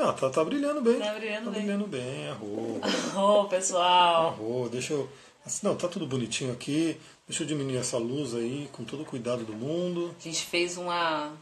Ah, tá, tá brilhando bem. Tá brilhando tá bem. brilhando bem, arro. Ô, pessoal. Arro, deixa eu. assim, Não, tá tudo bonitinho aqui. Deixa eu diminuir essa luz aí, com todo o cuidado do mundo. A gente fez uma,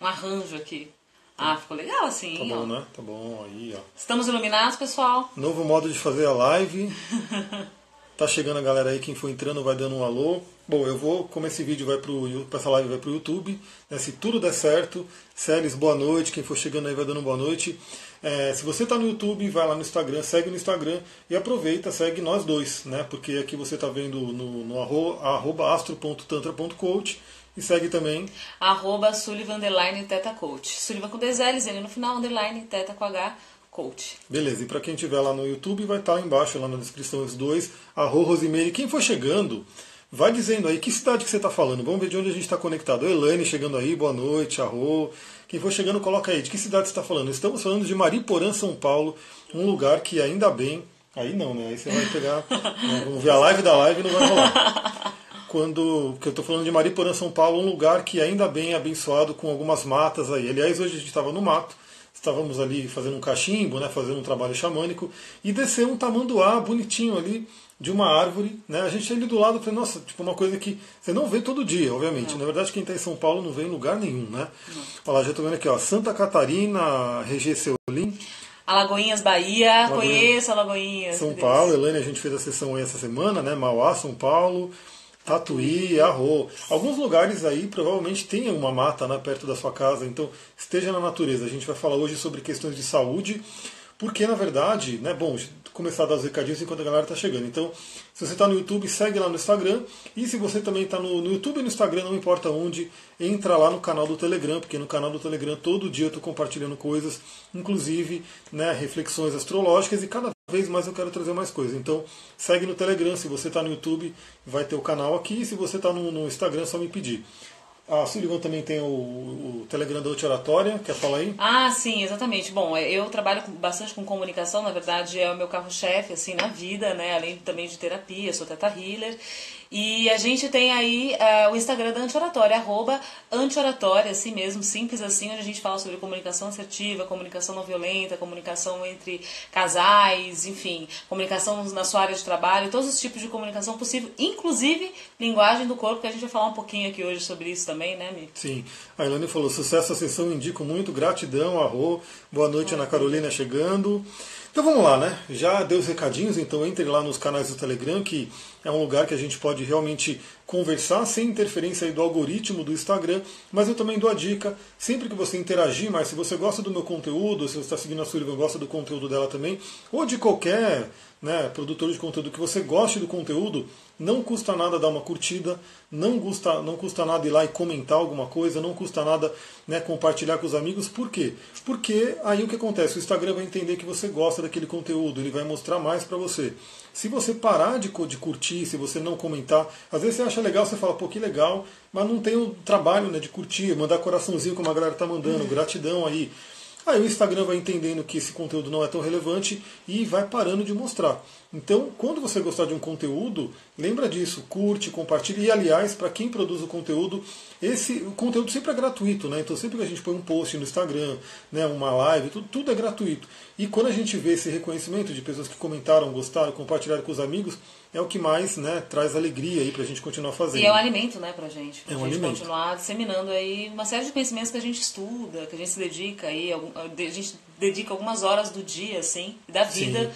um arranjo aqui. Ah, ficou legal assim, Tá ó. bom, né? Tá bom, aí, ó. Estamos iluminados, pessoal? Novo modo de fazer a live. Tá chegando a galera aí, quem for entrando vai dando um alô. Bom, eu vou, como esse vídeo vai pro essa live vai pro YouTube, né, se tudo der certo, Celes, boa noite, quem for chegando aí vai dando boa noite. É, se você tá no YouTube, vai lá no Instagram, segue no Instagram e aproveita, segue nós dois, né? Porque aqui você tá vendo no, no arro- arroba astro.tantra.coach e segue também Arroba Sullivan Underline Teta Coach. Sullivan com dois L's, ele no final, Underline Teta com H, Coach. Beleza, e para quem estiver lá no YouTube, vai estar lá embaixo, lá na descrição, os dois, arro Rosimeire. Quem for chegando, vai dizendo aí que cidade que você está falando. Vamos ver de onde a gente está conectado. Elaine chegando aí, boa noite, arro. Quem for chegando, coloca aí. De que cidade você está falando? Estamos falando de Mariporã, São Paulo, um lugar que ainda bem... Aí não, né? Aí você vai pegar... né, Vamos ver a live da live e não vai rolar. Quando que eu estou falando de Mariporã, São Paulo, um lugar que ainda bem é abençoado com algumas matas aí. Aliás, hoje a gente estava no mato, estávamos ali fazendo um cachimbo, né, fazendo um trabalho xamânico, e desceu um tamanduá bonitinho ali de uma árvore. Né, a gente ali do lado, falei, nossa, tipo uma coisa que você não vê todo dia, obviamente. Na verdade, quem está em São Paulo não vê em lugar nenhum. Né? Olha lá, já estou vendo aqui, ó, Santa Catarina, Regê Seolim, Alagoinhas, Bahia. Alagoinhas. Conheço Alagoinhas. São Paulo, Elaine, a gente fez a sessão aí essa semana, né? Mauá, São Paulo, Tatuí, Arro. Alguns lugares aí provavelmente tem uma mata né, perto da sua casa, então esteja na natureza. A gente vai falar hoje sobre questões de saúde, porque na verdade, né, bom, começar a dar os recadinhos enquanto a galera está chegando. Então, se você está no YouTube, segue lá no Instagram. E se você também está no, no YouTube e no Instagram, não importa onde, entra lá no canal do Telegram, porque no canal do Telegram todo dia eu estou compartilhando coisas, inclusive né, reflexões astrológicas, e cada vez mais eu quero trazer mais coisas. Então, segue no Telegram. Se você está no YouTube, vai ter o canal aqui. E se você está no, no Instagram, é só me pedir. A Sullivan também tem o, o Telegram da Arte Oratória, quer falar aí? Ah, sim, exatamente. Bom, é, eu trabalho bastante com comunicação, na verdade é o meu carro-chefe, assim, na vida, né? Além também de terapia, sou teta healer. E a gente tem aí eh, o Instagram da Antioratória, arroba Antioratória, assim mesmo, simples assim, onde a gente fala sobre comunicação assertiva, comunicação não violenta, comunicação entre casais, enfim, comunicação na sua área de trabalho, todos os tipos de comunicação possível, inclusive linguagem do corpo, que a gente vai falar um pouquinho aqui hoje sobre isso também, né, Mi? Sim. A Ilane falou, sucesso a sessão, indico muito, gratidão, arro. Boa noite, Ana Carolina chegando. Então vamos lá, né? Já deu os recadinhos, então entre lá nos canais do Telegram, que é um lugar que a gente pode realmente conversar sem interferência do algoritmo do Instagram, mas eu também dou a dica, sempre que você interagir, mas se você gosta do meu conteúdo, se você está seguindo a Sullivan, gosta do conteúdo dela também, ou de qualquer né, produtor de conteúdo que você goste do conteúdo, não custa nada dar uma curtida, não custa, não custa nada ir lá e comentar alguma coisa, não custa nada né, compartilhar com os amigos. Por quê? Porque aí o que acontece? O Instagram vai entender que você gosta daquele conteúdo, ele vai mostrar mais para você. Se você parar de, de curtir, se você não comentar, às vezes você acha legal, você fala, pô, que legal, mas não tem o trabalho né, de curtir, mandar coraçãozinho como a galera tá mandando, gratidão aí. Aí o Instagram vai entendendo que esse conteúdo não é tão relevante e vai parando de mostrar. Então, quando você gostar de um conteúdo, lembra disso, curte, compartilhe. E aliás, para quem produz o conteúdo, esse o conteúdo sempre é gratuito, né? Então sempre que a gente põe um post no Instagram, né, uma live, tudo, tudo é gratuito. E quando a gente vê esse reconhecimento de pessoas que comentaram, gostaram, compartilharam com os amigos, é o que mais né, traz alegria aí pra gente continuar fazendo. E é um alimento, né, pra gente. Pra É um gente alimento. continuar disseminando aí uma série de conhecimentos que a gente estuda, que a gente se dedica aí, a gente dedica algumas horas do dia, assim, da vida,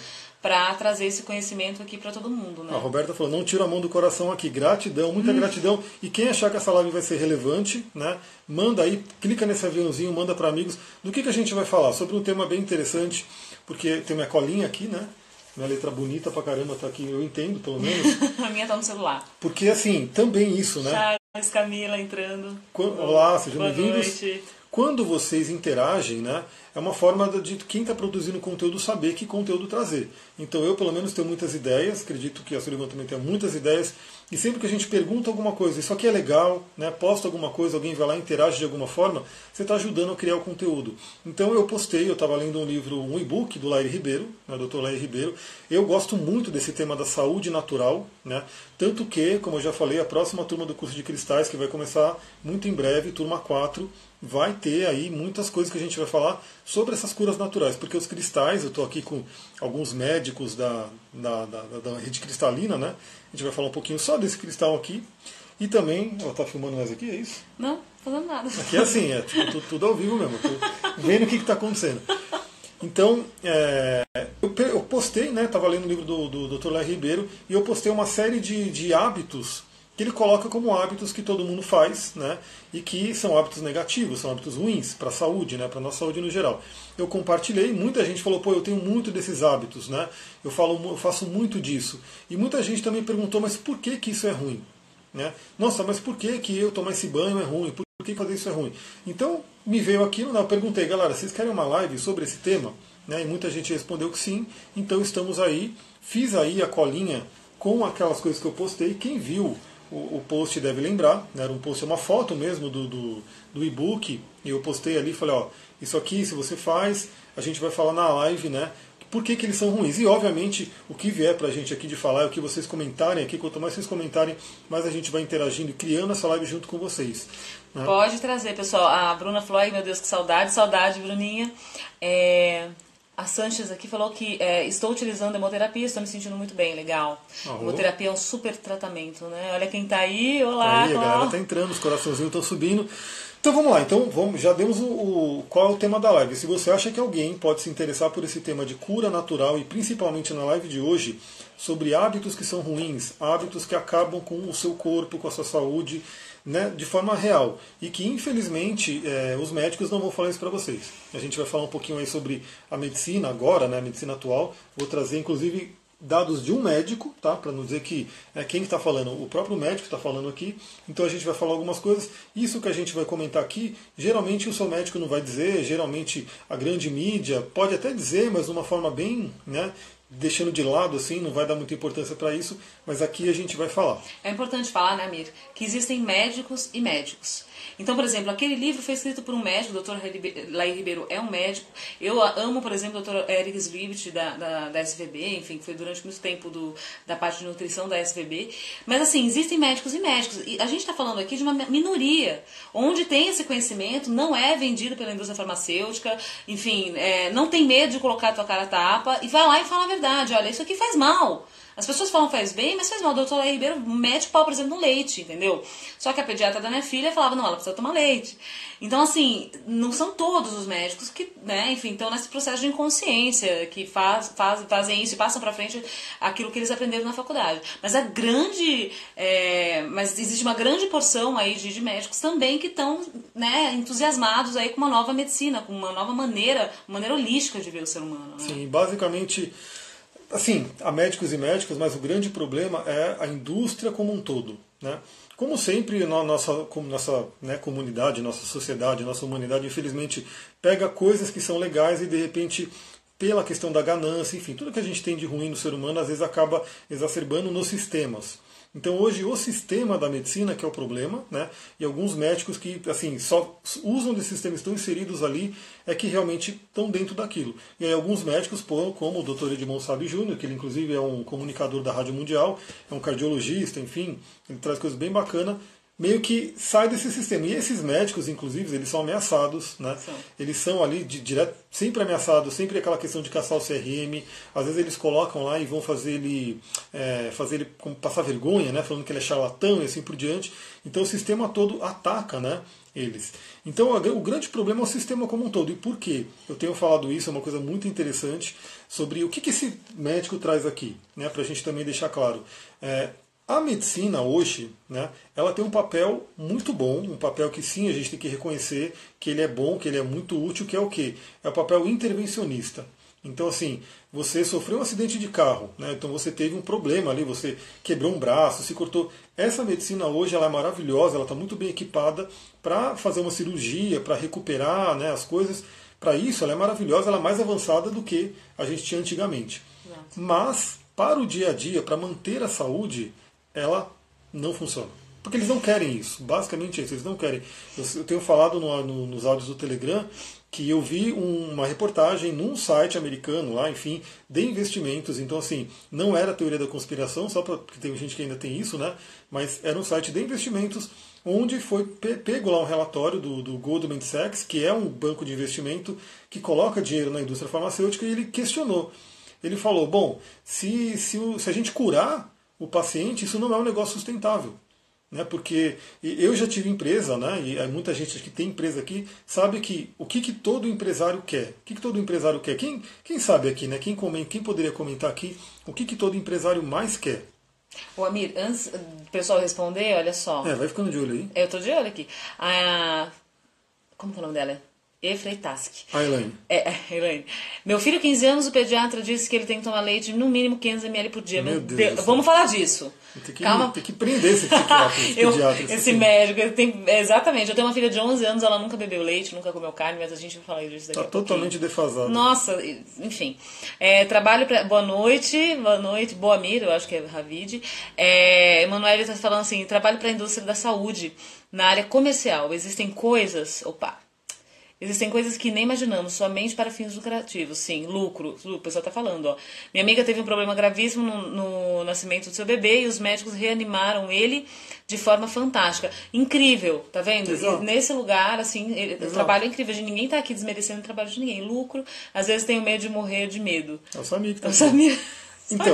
pra trazer esse conhecimento aqui pra todo mundo, né? A Roberta falou, não tira a mão do coração aqui. Gratidão, muita gratidão. E quem achar que essa live vai ser relevante, né? Manda aí, clica nesse aviãozinho, manda para amigos. Do que, que a gente vai falar? Sobre um tema bem interessante, porque tem minha colinha aqui, né? Minha letra bonita pra caramba tá aqui, eu entendo, pelo menos. a minha tá no celular. Porque assim, também isso, né? Charles, Camila entrando. Olá, sejam Boa bem-vindos. noite. Quando vocês interagem, né, é uma forma de quem está produzindo conteúdo saber que conteúdo trazer. Então eu, pelo menos, tenho muitas ideias, acredito que a Sullivan também tem muitas ideias, E sempre que a gente pergunta alguma coisa, isso aqui é legal, né, posta alguma coisa, alguém vai lá e interage de alguma forma, você está ajudando a criar o conteúdo. Então eu postei, eu estava lendo um livro, um e-book do Lair Ribeiro, né, Dr. Lair Ribeiro. Eu gosto muito desse tema da saúde natural, né, tanto que, como eu já falei, a próxima turma do curso de cristais, que vai começar muito em breve, turma 4, vai ter aí muitas coisas que a gente vai falar sobre essas curas naturais, porque os cristais, eu estou aqui com alguns médicos da, da, da, da, rede cristalina, né? A gente vai falar um pouquinho só desse cristal aqui. E também, ela está filmando mais aqui, é isso? Não, fazendo nada. Aqui é assim, é tipo, tudo, tudo ao vivo mesmo, vendo o que está acontecendo. Então, é, eu, eu, postei, né? Estava lendo o livro do, do Dr. Léo Ribeiro, e eu postei uma série de, de hábitos que ele coloca como hábitos que todo mundo faz, né? E que são hábitos negativos, são hábitos ruins para a saúde, né? Para nossa saúde no geral. Eu compartilhei, muita gente falou, pô, eu tenho muito desses hábitos, né? Eu falo, eu faço muito disso. E muita gente também perguntou, mas por que que isso é ruim? Né? Nossa, mas por que que eu tomar esse banho é ruim? Por que fazer isso é ruim? Então me veio aquilo, né? eu perguntei, galera, vocês querem uma live sobre esse tema? Né? E muita gente respondeu que sim. Então estamos aí. Fiz aí a colinha com aquelas coisas que eu postei. Quem viu o, o post deve lembrar, né? era um post, uma foto mesmo do, do, do e-book, e eu postei ali, falei, ó, isso aqui, se você faz, a gente vai falar na live, né? Por que, que eles são ruins? E obviamente o que vier pra gente aqui de falar é o que vocês comentarem aqui, quanto mais vocês comentarem, mais a gente vai interagindo e criando essa live junto com vocês. Pode trazer, pessoal. A Bruna falou, ai meu Deus, que saudade, saudade, Bruninha. É, a Sanches aqui falou que é, estou utilizando hemoterapia, estou me sentindo muito bem, legal. Uhum. Hemoterapia é um super tratamento, né? Olha quem tá aí, olá. Aí, a galera tá entrando, os coraçãozinhos estão subindo. Então vamos lá, então vamos, já demos o, o, qual é o tema da live. Se você acha que alguém pode se interessar por esse tema de cura natural e principalmente na live de hoje sobre hábitos que são ruins, hábitos que acabam com o seu corpo, com a sua saúde, né, de forma real. E que, infelizmente, é, os médicos não vão falar isso para vocês. A gente vai falar um pouquinho aí sobre a medicina agora, né, a medicina atual. Vou trazer, inclusive, dados de um médico, tá? Para não dizer que é quem está falando, o próprio médico está falando aqui. Então a gente vai falar algumas coisas. Isso que a gente vai comentar aqui, geralmente o seu médico não vai dizer, geralmente a grande mídia pode até dizer, mas de uma forma bem, né, deixando de lado, assim, não vai dar muita importância para isso, mas aqui a gente vai falar. É importante falar, né, Amir, que existem médicos e médicos. Então, por exemplo, aquele livro foi escrito por um médico, o Dr. Laí Ribeiro é um médico. Eu amo, por exemplo, o Dr. Eric Swift da, da, da SVB, enfim, que foi durante muito tempo do, da parte de nutrição da SVB. Mas, assim, existem médicos e médicos. E a gente está falando aqui de uma minoria, onde tem esse conhecimento, não é vendido pela indústria farmacêutica, enfim, é, não tem medo de colocar a tua cara a tapa e vai lá e fala a verdade. Olha, isso aqui faz mal. As pessoas falam faz bem, mas faz mal. O doutor Ribeiro mete pau, por exemplo, no leite, entendeu? Só que a pediatra da minha filha falava, não, ela precisa tomar leite. Então, assim, não são todos os médicos que, né, enfim, estão nesse processo de inconsciência, que faz, faz, fazem isso e passam para frente aquilo que eles aprenderam na faculdade. Mas a grande. É, mas existe uma grande porção aí de, de médicos também que estão né, entusiasmados aí com uma nova medicina, com uma nova maneira, uma maneira holística de ver o ser humano. Né? Sim, basicamente assim, há médicos e médicas, mas o grande problema é a indústria como um todo. Né? Como sempre, na nossa, nossa né, comunidade, nossa sociedade, nossa humanidade, infelizmente, pega coisas que são legais e de repente, pela questão da ganância, enfim, tudo que a gente tem de ruim no ser humano, às vezes acaba exacerbando nos sistemas. Então hoje o sistema da medicina que é o problema, né? E alguns médicos que assim só usam desse sistema, estão inseridos ali, é que realmente estão dentro daquilo. E aí alguns médicos, como o Dr. Edmond Sabe Júnior, que ele inclusive é um comunicador da Rádio Mundial, é um cardiologista, enfim, ele traz coisas bem bacanas, meio que sai desse sistema. E esses médicos, inclusive, eles são ameaçados, né? Eles são ali de, direto, sempre ameaçados, sempre aquela questão de caçar o CRM. Às vezes eles colocam lá e vão fazer ele, é, fazer ele passar vergonha, né? Falando que ele é charlatão e assim por diante. Então o sistema todo ataca, né? Eles. Então o grande problema é o sistema como um todo. E por quê? Eu tenho falado isso, é uma coisa muito interessante sobre o que, que esse médico traz aqui, né? Para a gente também deixar claro. É, a medicina hoje, né, ela tem um papel muito bom, um papel que sim a gente tem que reconhecer que ele é bom, que ele é muito útil, que é o quê? É o papel intervencionista. Então, assim, você sofreu um acidente de carro, né, então você teve um problema ali, você quebrou um braço, se cortou. Essa medicina hoje ela é maravilhosa, ela está muito bem equipada para fazer uma cirurgia, para recuperar né, as coisas. Para isso, ela é maravilhosa, ela é mais avançada do que a gente tinha antigamente. Mas, para o dia a dia, para manter a saúde, ela não funciona. Porque eles não querem isso. Basicamente é isso, eles não querem. Eu, tenho falado no, no, nos áudios do Telegram que eu vi uma reportagem num site americano lá, enfim, de investimentos. Então, assim, não era teoria da conspiração, só porque tem gente que ainda tem isso, né? Mas era um site de investimentos onde foi pego lá um relatório do, do Goldman Sachs, que é um banco de investimento que coloca dinheiro na indústria farmacêutica, e ele questionou. Ele falou: bom, se, se, se a gente curar o paciente, isso não é um negócio sustentável né? Porque eu já tive empresa, né? E muita gente que tem empresa aqui sabe que o que, que todo empresário quer. O que, que todo empresário quer? Quem, quem sabe aqui, né? Quem, comenta, quem poderia comentar aqui o que, que todo empresário mais quer? O Amir, antes do pessoal responder, olha só. É, vai ficando de olho aí. Eu tô de olho aqui. A... Como que é o nome dela? E Freitask. A Elaine. É, Elaine. Meu filho, 15 anos, o pediatra disse que ele tem que tomar leite no mínimo 500 ml por dia. Meu Deus Deus Vamos falar disso. Tem que, Calma. Tem que prender esse psiquiatra, esse eu, pediatra. Esse médico. Ele tem, exatamente. Eu tenho uma filha de 11 anos, ela nunca bebeu leite, nunca comeu carne, mas a gente vai falar disso daqui Tá totalmente defasado. Nossa, enfim. É, trabalho pra, Boa noite, boa noite. Boa mira, eu acho que é Ravid. É, Emanuele está falando assim, trabalho para a indústria da saúde, na área comercial. Existem coisas... Opa! Existem coisas que nem imaginamos, somente para fins lucrativos. Sim, lucro. O pessoal está falando, ó. Minha amiga teve um problema gravíssimo no, no, nascimento do seu bebê e os médicos reanimaram ele de forma fantástica. Incrível, tá vendo? Exato. Nesse lugar, assim, o trabalho é incrível. Ninguém está aqui desmerecendo o trabalho de ninguém. Lucro, às vezes tenho medo de morrer de medo. É o Samir que tá É o Samir. Então,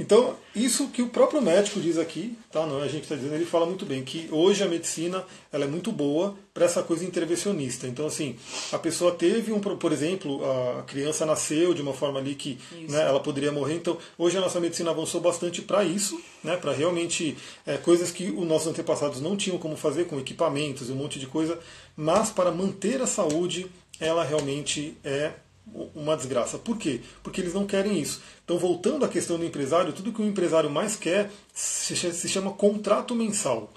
então, isso que o próprio médico diz aqui, tá? Não, é a gente está dizendo, ele fala muito bem que hoje a medicina ela é muito boa para essa coisa intervencionista. Então, assim, a pessoa teve um, por exemplo, a criança nasceu de uma forma ali que né, ela poderia morrer. Então, hoje a nossa medicina avançou bastante para isso, né? Para realmente é, coisas que os nossos antepassados não tinham como fazer com equipamentos e um monte de coisa, mas para manter a saúde, ela realmente é uma desgraça. Por quê? Porque eles não querem isso. Então, voltando à questão do empresário, tudo que o empresário mais quer se chama contrato mensal.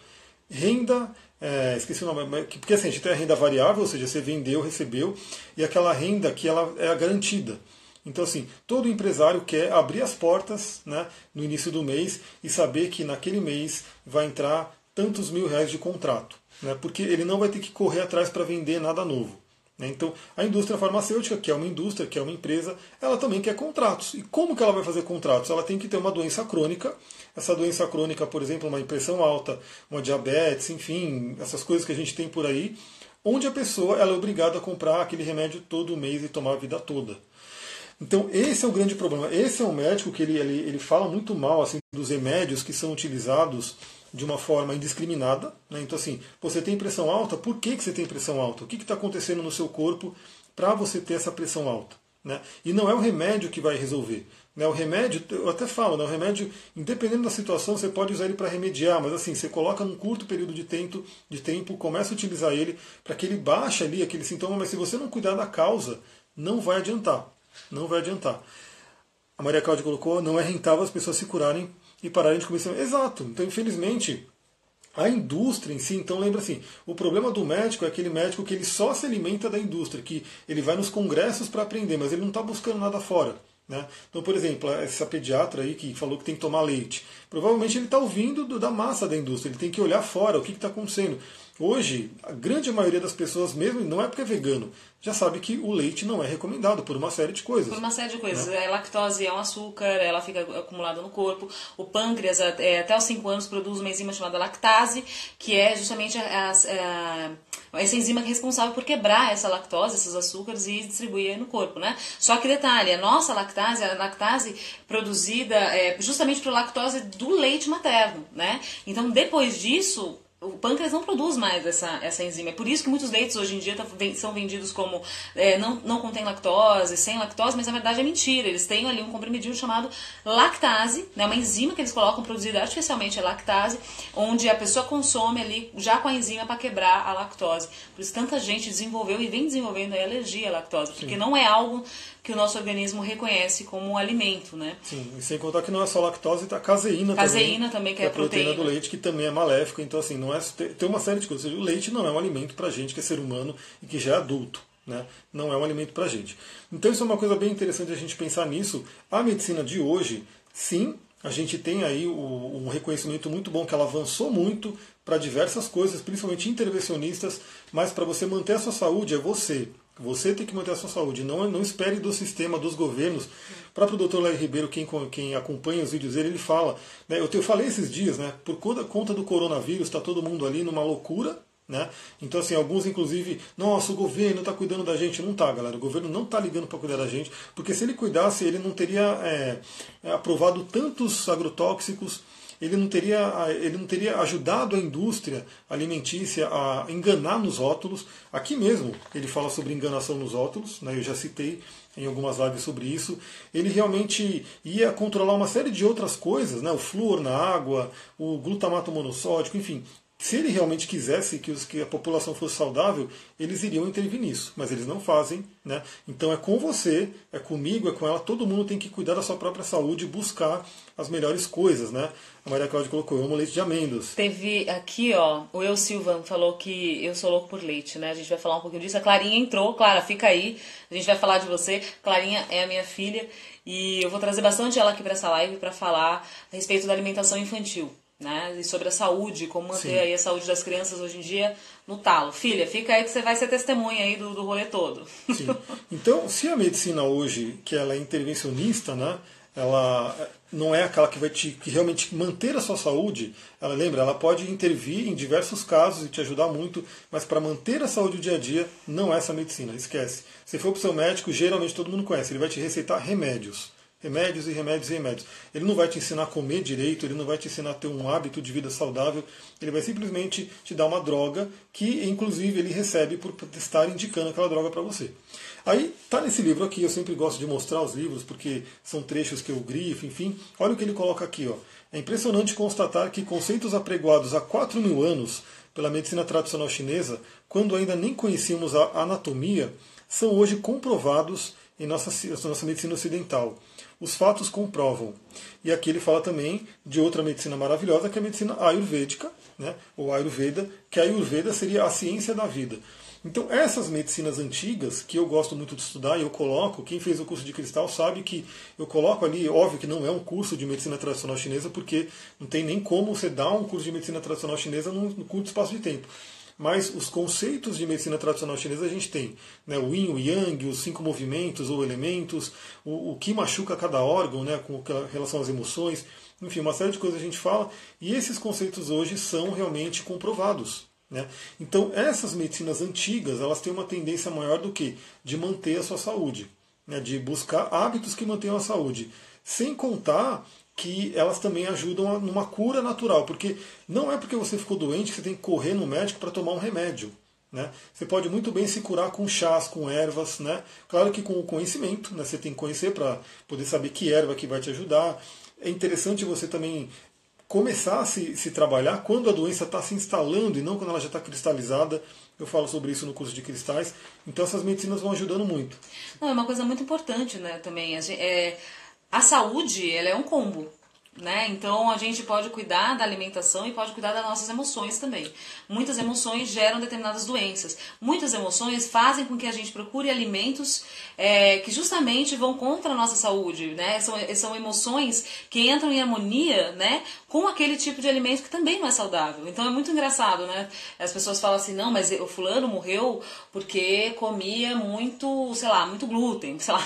Renda, é, esqueci o nome, porque assim, a gente tem a renda variável, ou seja, você vendeu, recebeu, e aquela renda que ela é garantida. Então, assim, todo empresário quer abrir as portas né, no início do mês e saber que naquele mês vai entrar tantos mil reais de contrato. Né, porque ele não vai ter que correr atrás para vender nada novo. Né? Então, a indústria farmacêutica, que é uma indústria, que é uma empresa, ela também quer contratos. E como que ela vai fazer contratos? Ela tem que ter uma doença crônica. Essa doença crônica, por exemplo, uma impressão alta, uma diabetes, enfim, essas coisas que a gente tem por aí, onde a pessoa ela é obrigada a comprar aquele remédio todo mês e tomar a vida toda. Então, esse é o grande problema. Esse é um médico que ele, ele, ele fala muito mal assim, dos remédios que são utilizados de uma forma indiscriminada. Né? Então, assim, você tem pressão alta, por que, que você tem pressão alta? O que está acontecendo no seu corpo para você ter essa pressão alta? Né? E não é o remédio que vai resolver. Né? O remédio, eu até falo, né? o remédio, independente da situação, você pode usar ele para remediar, mas assim, você coloca num curto período de tempo, de tempo começa a utilizar ele para que ele baixe ali aquele sintoma, mas se você não cuidar da causa, não vai adiantar. Não vai adiantar. A Maria Cláudia colocou, não é rentável as pessoas se curarem e pararem de comer Exato. Então, infelizmente, a indústria em si, então lembra assim, o problema do médico é aquele médico que ele só se alimenta da indústria, que ele vai nos congressos para aprender, mas ele não está buscando nada fora. Né? Então, por exemplo, essa pediatra aí que falou que tem que tomar leite, provavelmente ele está ouvindo do, da massa da indústria, ele tem que olhar fora o que está acontecendo. Hoje, a grande maioria das pessoas, mesmo não é porque é vegano, já sabe que o leite não é recomendado por uma série de coisas. Por uma série de coisas. Né? A lactose é um açúcar, ela fica acumulada no corpo. O pâncreas, é, até os 5 anos, produz uma enzima chamada lactase, que é justamente a, a, essa enzima responsável por quebrar essa lactose, esses açúcares e distribuir no corpo, né? Só que detalhe, a nossa lactase, a lactase produzida é, justamente por lactose do leite materno, né? Então, depois disso, o pâncreas não produz mais essa, essa enzima. É por isso que muitos leites hoje em dia tá, são vendidos como é, não, não contém lactose, sem lactose, mas na verdade é mentira. Eles têm ali um comprimidinho chamado lactase, né, uma enzima que eles colocam produzida artificialmente, é lactase, onde a pessoa consome ali já com a enzima para quebrar a lactose. Por isso tanta gente desenvolveu e vem desenvolvendo a alergia à lactose, porque Sim. não é algo que o nosso organismo reconhece como alimento, né? Sim, e sem contar que não é só lactose, tá caseína, caseína também. também, que, que é, a proteína, proteína do leite, que também é maléfico. Então, assim, não é, tem uma série de coisas. O leite não é um alimento pra gente que é ser humano e que já é adulto. Né? Não é um alimento pra gente. Então, isso é uma coisa bem interessante a gente pensar nisso. A medicina de hoje, sim, A gente tem aí um reconhecimento muito bom que ela avançou muito para diversas coisas, principalmente intervencionistas, mas para você manter a sua saúde é você. Você tem que manter a sua saúde. Não, não espere do sistema, dos governos. O próprio Dr. Larry Ribeiro, quem, quem acompanha os vídeos dele, ele fala. Né, eu, eu falei esses dias, né? Por conta, conta do coronavírus, está todo mundo ali numa loucura. Né? Então, assim, alguns inclusive, nossa, o governo está cuidando da gente. Não está, galera. O governo não está ligando para cuidar da gente, porque se ele cuidasse, ele não teria é, aprovado tantos agrotóxicos ele não teria, ele não teria ajudado a indústria alimentícia a enganar nos rótulos. Aqui mesmo ele fala sobre enganação nos rótulos, né, eu já citei em algumas lives sobre isso. Ele realmente ia controlar uma série de outras coisas, né, o flúor na água, o glutamato monossódico, enfim, se ele realmente quisesse que, os, que, a população fosse saudável, eles iriam intervir nisso, mas eles não fazem. Né? Então é com você, é comigo, é com ela, todo mundo tem que cuidar da sua própria saúde e buscar as melhores coisas. Né? A Maria Cláudia colocou, eu amo leite de amêndoas. Teve aqui, ó, o Eu Silva falou que eu sou louco por leite, né? A gente vai falar um pouquinho disso. A Clarinha entrou, Clara, fica aí. A gente vai falar de você. Clarinha é a minha filha e eu vou trazer bastante ela aqui para essa live para falar a respeito da alimentação infantil né? E sobre a saúde, como manter Sim. aí a saúde das crianças hoje em dia no talo. Filha, fica aí que você vai ser testemunha aí do, do rolê todo. Sim. Então, se a medicina hoje, que ela é intervencionista, né? Ela não é aquela que vai te que realmente manter a sua saúde. Ela lembra, ela pode intervir em diversos casos e te ajudar muito, mas para manter a saúde do dia a dia não é essa medicina. Esquece. Se for para o seu médico, geralmente todo mundo conhece. Ele vai te receitar remédios remédios e remédios e remédios. Ele não vai te ensinar a comer direito, ele não vai te ensinar a ter um hábito de vida saudável, ele vai simplesmente te dar uma droga que, inclusive, ele recebe por estar indicando aquela droga para você. Aí tá nesse livro aqui, eu sempre gosto de mostrar os livros porque são trechos que eu grifo, enfim. Olha o que ele coloca aqui, ó. É impressionante constatar que conceitos apregoados há 4 mil anos pela medicina tradicional chinesa, quando ainda nem conhecíamos a anatomia, são hoje comprovados em nossa, nossa medicina ocidental os fatos comprovam. E aqui ele fala também de outra medicina maravilhosa, que é a medicina ayurvédica, né? ou Ayurveda, que a Ayurveda seria a ciência da vida. Então, essas medicinas antigas, que eu gosto muito de estudar, e eu coloco, quem fez o curso de cristal sabe que eu coloco ali, óbvio que não é um curso de medicina tradicional chinesa, porque não tem nem como você dar um curso de medicina tradicional chinesa num curto espaço de tempo. Mas os conceitos de medicina tradicional chinesa a gente tem. Né, o yin, o yang, os cinco movimentos ou elementos, o, o que machuca cada órgão né, com relação às emoções. Enfim, uma série de coisas a gente fala. E esses conceitos hoje são realmente comprovados. Né? Então, essas medicinas antigas elas têm uma tendência maior do que de manter a sua saúde, né? de buscar hábitos que mantenham a saúde. Sem contar que elas também ajudam numa cura natural, porque não é porque você ficou doente que você tem que correr no médico para tomar um remédio. Né? Você pode muito bem se curar com chás, com ervas, né? claro que com o conhecimento, né? você tem que conhecer para poder saber que erva que vai te ajudar. É interessante você também começar a se, se trabalhar quando a doença está se instalando e não quando ela já está cristalizada. Eu falo sobre isso no curso de cristais. Então essas medicinas vão ajudando muito. Não, é uma coisa muito importante né, também. É, a saúde, ela é um combo. Né? Então a gente pode cuidar da alimentação e pode cuidar das nossas emoções também. Muitas emoções geram determinadas doenças. Muitas emoções fazem com que a gente procure alimentos é, que justamente vão contra a nossa saúde. Né? São, são emoções que entram em harmonia né, com aquele tipo de alimento que também não é saudável. Então é muito engraçado, né? As pessoas falam assim, não, mas o fulano morreu porque comia muito, sei lá, muito glúten, sei lá,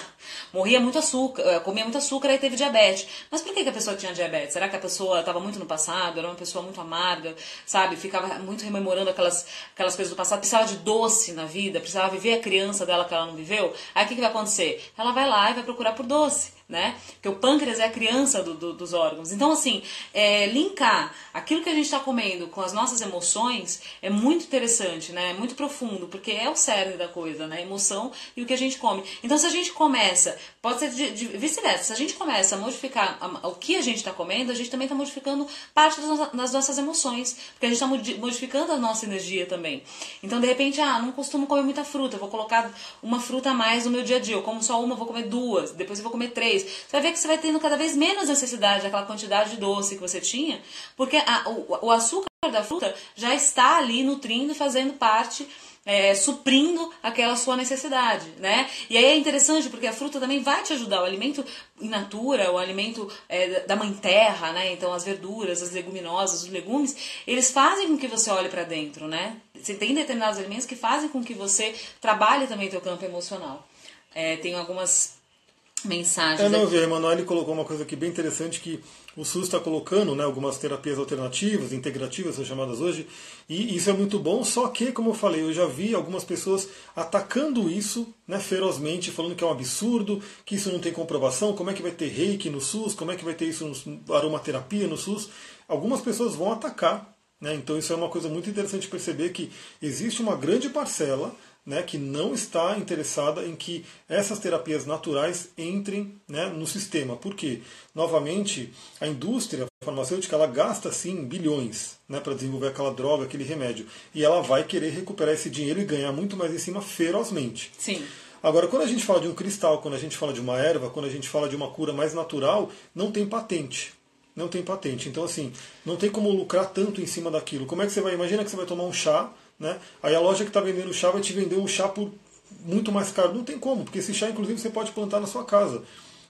morria muito açúcar, eh, comia muito açúcar e teve diabetes. Mas por que, que a pessoa tinha diabetes? Será que a pessoa estava muito no passado, era uma pessoa muito amarga, sabe? Ficava muito rememorando aquelas, aquelas coisas do passado, precisava de doce na vida, precisava viver a criança dela que ela não viveu. Aí o que, que vai acontecer? Ela vai lá e vai procurar por doce né? Porque o pâncreas é a criança do, do, dos órgãos. Então, assim, é, linkar aquilo que a gente está comendo com as nossas emoções é muito interessante, né? É muito profundo, porque é o cerne da coisa, né? A emoção e o que a gente come. Então, se a gente começa, pode ser vice-versa, se a gente começa a modificar a, o que a gente está comendo, a gente também está modificando parte das, das, nossas emoções, porque a gente está modificando a nossa energia também. Então, de repente, ah, não costumo comer muita fruta, vou colocar uma fruta a mais no meu dia a dia. Eu como só uma, vou comer duas, depois eu vou comer três você vai ver que você vai tendo cada vez menos necessidade daquela quantidade de doce que você tinha, porque a, o, o açúcar da fruta já está ali nutrindo e fazendo parte é, suprindo aquela sua necessidade, né? E aí é interessante porque a fruta também vai te ajudar. O alimento in natura, o alimento é, da mãe terra, né? Então as verduras, as leguminosas, os legumes, eles fazem com que você olhe para dentro, né? Você tem determinados alimentos que fazem com que você trabalhe também teu campo emocional. É, tem algumas mensagens. É, não, aqui. a Emanuele colocou uma coisa aqui bem interessante que o SUS está colocando, né, algumas terapias alternativas, integrativas, são chamadas hoje, e isso é muito bom, só que, como eu falei, eu já vi algumas pessoas atacando isso né, ferozmente, falando que é um absurdo, que isso não tem comprovação, como é que vai ter reiki no SUS, como é que vai ter isso no aromaterapia no SUS. Algumas pessoas vão atacar, né, então isso é uma coisa muito interessante perceber que existe uma grande parcela né, que não está interessada em que essas terapias naturais entrem né, no sistema. Por quê? Novamente, a indústria farmacêutica ela gasta sim bilhões né, para desenvolver aquela droga, aquele remédio. E ela vai querer recuperar esse dinheiro e ganhar muito mais em cima ferozmente. Sim. Agora, quando a gente fala de um cristal, quando a gente fala de uma erva, quando a gente fala de uma cura mais natural, não tem patente. Não tem patente. Então, assim, não tem como lucrar tanto em cima daquilo. Como é que você vai? Imagina que você vai tomar um chá né? Aí a loja que está vendendo chá vai te vender um chá por muito mais caro. Não tem como, porque esse chá, inclusive, você pode plantar na sua casa.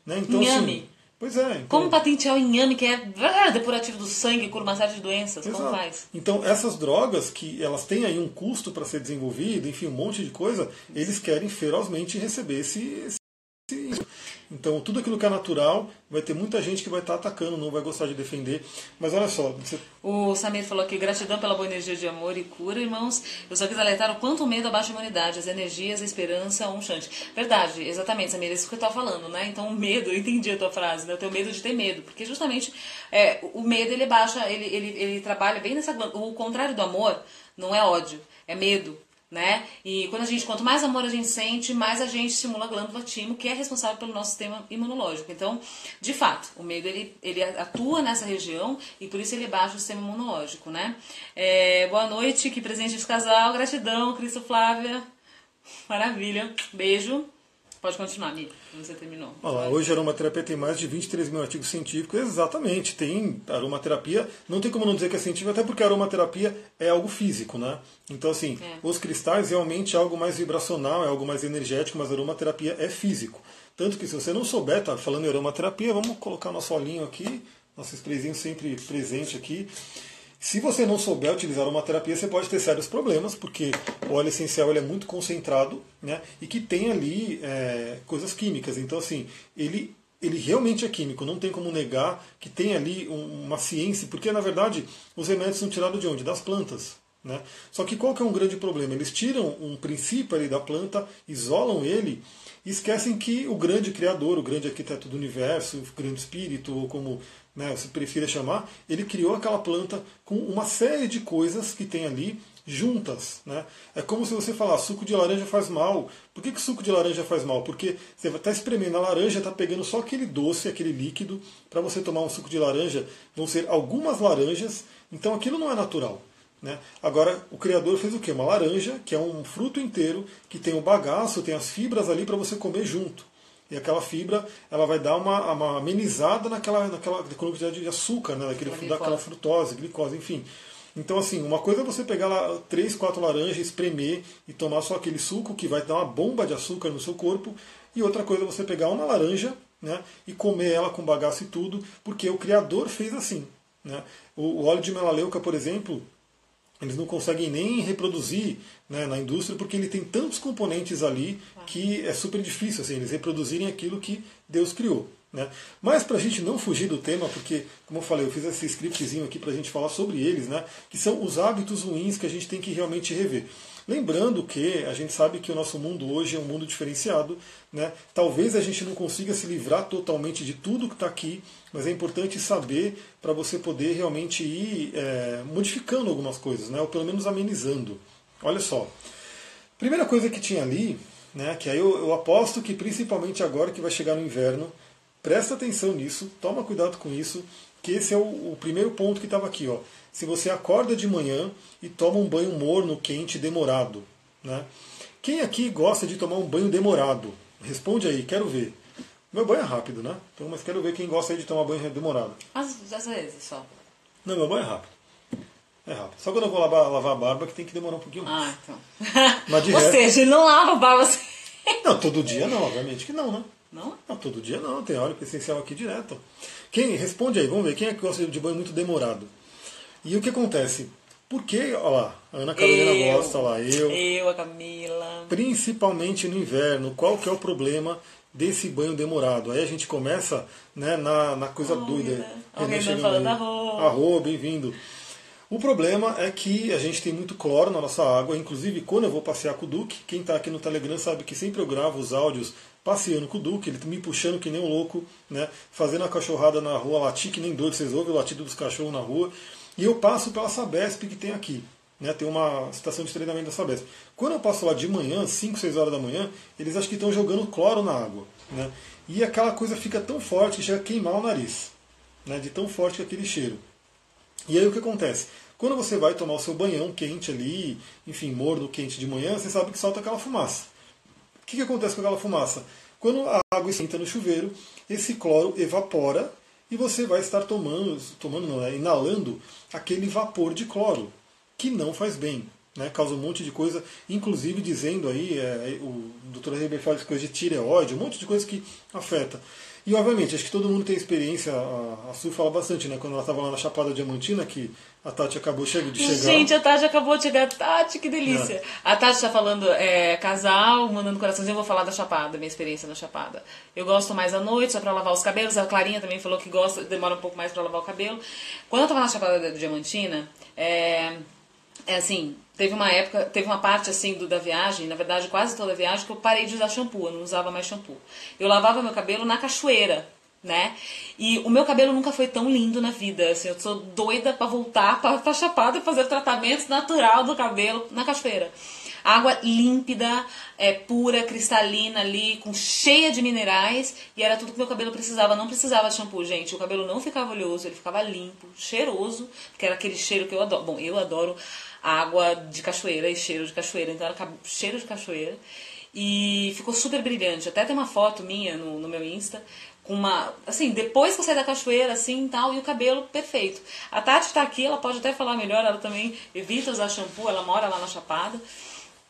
Né? Então, Inhame. Assim, pois é. Então... Como patentear o inhame, que é ah, depurativo do sangue, cura uma série de doenças? Exato. Como faz? Então, essas drogas, que elas têm aí um custo para ser desenvolvido, enfim, um monte de coisa, eles querem ferozmente receber esse, esse então, tudo aquilo que é natural, vai ter muita gente que vai estar atacando, não vai gostar de defender. Mas olha só. Você... O Samir falou aqui: gratidão pela boa energia de amor e cura, irmãos. Eu só quis alertar o quanto o medo abaixa a imunidade, as energias, a esperança, um chante. Verdade, exatamente, Samir, isso que eu estava falando, né? Então, o medo, eu entendi a tua frase, né? Eu tenho medo de ter medo, porque justamente é, o medo ele baixa, ele, ele, ele trabalha bem nessa. O contrário do amor não é ódio, é medo né? E quando a gente, quanto mais amor a gente sente, mais a gente estimula a glândula timo, que é responsável pelo nosso sistema imunológico. Então, de fato, o medo ele, ele atua nessa região e por isso ele baixa o sistema imunológico, né? É, boa noite, que presente de casal, gratidão, Cristo Flávia, maravilha, beijo. Pode continuar, Mi, você terminou. Olha hoje a aromaterapia tem mais de 23 mil artigos científicos. Exatamente, tem aromaterapia. Não tem como não dizer que é científico, até porque a aromaterapia é algo físico, né? Então, assim, é. os cristais realmente é algo mais vibracional, é algo mais energético, mas a aromaterapia é físico. Tanto que se você não souber, tá falando em aromaterapia, vamos colocar nosso olhinho aqui, nosso sprayzinho sempre presente aqui. Se você não souber utilizar uma terapia, você pode ter sérios problemas, porque o óleo essencial ele é muito concentrado né, e que tem ali é, coisas químicas. Então, assim, ele, ele realmente é químico, não tem como negar que tem ali uma ciência, porque na verdade os remédios são tirados de onde? Das plantas. Né? Só que qual que é um grande problema? Eles tiram um princípio ali da planta, isolam ele e esquecem que o grande criador, o grande arquiteto do universo, o grande espírito, ou como né, você prefira chamar, ele criou aquela planta com uma série de coisas que tem ali juntas. Né? É como se você falar suco de laranja faz mal. Por que, que suco de laranja faz mal? Porque você está espremendo a laranja, está pegando só aquele doce, aquele líquido. Para você tomar um suco de laranja, vão ser algumas laranjas. Então aquilo não é natural. Né? Agora, o criador fez o quê? Uma laranja, que é um fruto inteiro, que tem o bagaço, tem as fibras ali para você comer junto. E aquela fibra ela vai dar uma, uma amenizada naquela, naquela quantidade de açúcar, né? Daquele, daquela frutose, glicose, enfim. Então, assim, uma coisa é você pegar lá três, quatro laranjas, espremer e tomar só aquele suco que vai dar uma bomba de açúcar no seu corpo. E outra coisa é você pegar uma laranja né, e comer ela com bagaço e tudo, porque o Criador fez assim. Né? O, o óleo de melaleuca, por exemplo, eles não conseguem nem reproduzir né, na indústria porque ele tem tantos componentes ali que é super difícil assim, eles reproduzirem aquilo que Deus criou. Né? Mas para a gente não fugir do tema, porque, como eu falei, eu fiz esse scriptzinho aqui para a gente falar sobre eles, né, que são os hábitos ruins que a gente tem que realmente rever. Lembrando que a gente sabe que o nosso mundo hoje é um mundo diferenciado. Né? Talvez a gente não consiga se livrar totalmente de tudo que está aqui, mas é importante saber para você poder realmente ir é, modificando algumas coisas, né? ou pelo menos amenizando. Olha só. Primeira coisa que tinha ali, né, que aí eu, eu aposto que principalmente agora que vai chegar no inverno, presta atenção nisso, toma cuidado com isso, que esse é o, o primeiro ponto que estava aqui. Ó se você acorda de manhã e toma um banho morno, quente, demorado. Né? Quem aqui gosta de tomar um banho demorado? Responde aí, quero ver. Meu banho é rápido, né? Então, mas quero ver quem gosta de tomar banho demorado. Às, às vezes só. Não, meu banho é rápido. É rápido. Só quando eu vou lavar, lavar a barba que tem que demorar um pouquinho mais. Ah, então. Mas de Ou resto- seja, ele não lava a barba. Não, todo dia não, obviamente que não, né? Não? Não, todo dia não, tem óleo essencial aqui direto. Quem responde aí, vamos ver, quem é que gosta de banho muito demorado? E o que acontece? Por que, olha lá, a Ana Carolina Eu. gosta, lá, eu. Eu, a Camila. Principalmente no inverno, qual que é o problema desse banho demorado? Aí a gente começa né, na, na coisa doida. alguém Renan tá falando, aí. "Arro". Arro, bem-vindo. O problema é que a gente tem muito cloro na nossa água, inclusive quando eu vou passear com o Duque, quem está aqui no Telegram sabe que sempre eu gravo os áudios passeando com o Duque, ele me puxando que nem um louco, né, fazendo a cachorrada na rua, latir que nem doido, vocês ouvem o latido dos cachorros na rua, e eu passo pela Sabesp que tem aqui. Né, tem uma estação de treinamento da Sabesp. Quando eu passo lá de manhã, 5, 6 horas da manhã, eles acham que estão jogando cloro na água. Né, e aquela coisa fica tão forte que chega a queimar o nariz, né, de tão forte que é aquele cheiro. E aí o que acontece? Quando você vai tomar o seu banhão quente ali, enfim, morno quente de manhã, você sabe que solta aquela fumaça. O que, que acontece com aquela fumaça? Quando a água esquenta no chuveiro, esse cloro evapora e você vai estar tomando, tomando não, né, inalando aquele vapor de cloro, que não faz bem. Né, causa um monte de coisa, inclusive dizendo aí, é, o Dr. Heber fala de coisa de tireoide, um monte de coisa que afeta. E obviamente, acho que todo mundo tem experiência, a, a Su fala bastante, né? Quando ela estava lá na Chapada Diamantina, que a Tati acabou de chegar. Gente, a Tati acabou de chegar. Tati, que delícia. A Tati tá falando é, casal, mandando coraçãozinho. Eu vou falar da Chapada, minha experiência na Chapada. Eu gosto mais à noite, só pra lavar os cabelos. A Clarinha também falou que gosta, demora um pouco mais pra lavar o cabelo. Quando eu tava na Chapada da Diamantina, é, é assim, teve uma época, teve uma parte assim do, da viagem, na verdade quase toda a viagem, que eu parei de usar shampoo, eu não usava mais shampoo. Eu lavava meu cabelo na cachoeira, né? E o meu cabelo nunca foi tão lindo na vida, assim, eu sou doida pra voltar pra, pra Chapada e fazer tratamento natural do cabelo na cachoeira. Água límpida, é, pura, cristalina ali, com cheia de minerais, e era tudo que meu cabelo precisava. Não precisava de shampoo, gente. O cabelo não ficava oleoso, ele ficava limpo, cheiroso, porque era aquele cheiro que eu adoro. Bom, eu adoro água de cachoeira e cheiro de cachoeira, então era cheiro de cachoeira. E ficou super brilhante. Até tem uma foto minha no, no meu Insta, com uma. Assim, depois que eu saí da cachoeira, assim tal, e o cabelo perfeito. A Tati tá aqui, ela pode até falar melhor, ela também evita usar shampoo, ela mora lá na Chapada.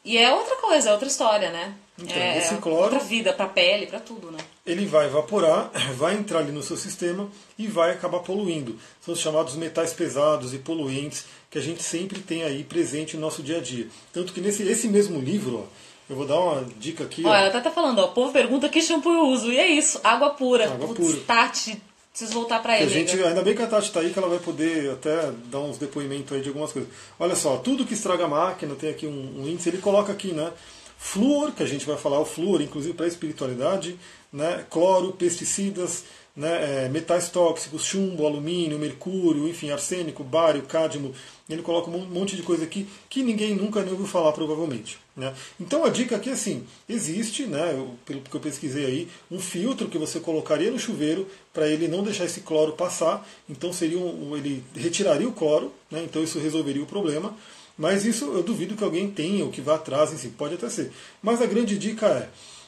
E é outra coisa, é outra história, né? Então, é esse cloro- outra vida, pra pele, pra tudo, né? ele vai evaporar, vai entrar ali no seu sistema e vai acabar poluindo. São os chamados metais pesados e poluentes que a gente sempre tem aí presente no nosso dia a dia. Tanto que nesse esse mesmo livro, ó, eu vou dar uma dica aqui. Ó, ó. ela tá até falando, ó, o povo pergunta que shampoo eu uso. E é isso, água pura. Água Putz, pura. Tati, preciso voltar pra Que a ele. gente, ainda bem que a Tati está aí, que ela vai poder até dar uns depoimentos aí de algumas coisas. Olha só, tudo que estraga a máquina, tem aqui um, um índice, ele coloca aqui, né? Flúor, que a gente vai falar, o flúor, inclusive para a espiritualidade, né? cloro, pesticidas, né? é, metais tóxicos, chumbo, alumínio, mercúrio, enfim, arsênico, bário, cádmio. Ele coloca um monte de coisa aqui que ninguém nunca nem ouviu falar, provavelmente. Né? Então a dica aqui é assim: existe, né, eu- pelo que eu pesquisei aí, um filtro que você colocaria no chuveiro para ele não deixar esse cloro passar. Então seria um, ele retiraria o cloro, né, então isso resolveria o problema. Mas isso eu duvido que alguém tenha ou que vá atrás, si, pode até ser. Mas a grande dica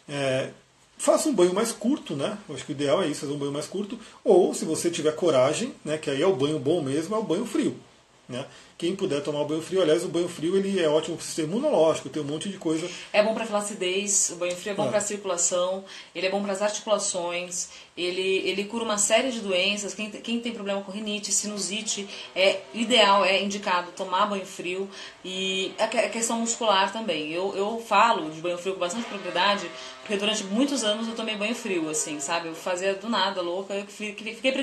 é, é faça um banho mais curto, né? Eu acho que o ideal é isso, fazer um banho mais curto. Ou, se você tiver coragem, né, que aí é o banho bom mesmo, é o banho frio. Né? Quem puder tomar o banho frio, aliás, o banho frio ele é ótimo para o sistema imunológico, tem um monte de coisa. É bom para flacidez, o banho frio é bom É. para circulação, ele é bom para as articulações, ele, ele cura uma série de doenças. Quem, quem tem problema com rinite, sinusite, é ideal, é indicado tomar banho frio e a, que- a questão muscular também. Eu, eu falo de banho frio com bastante propriedade, porque durante muitos anos eu tomei banho frio, assim, sabe? Eu fazia do nada, louca, eu fiquei, fiquei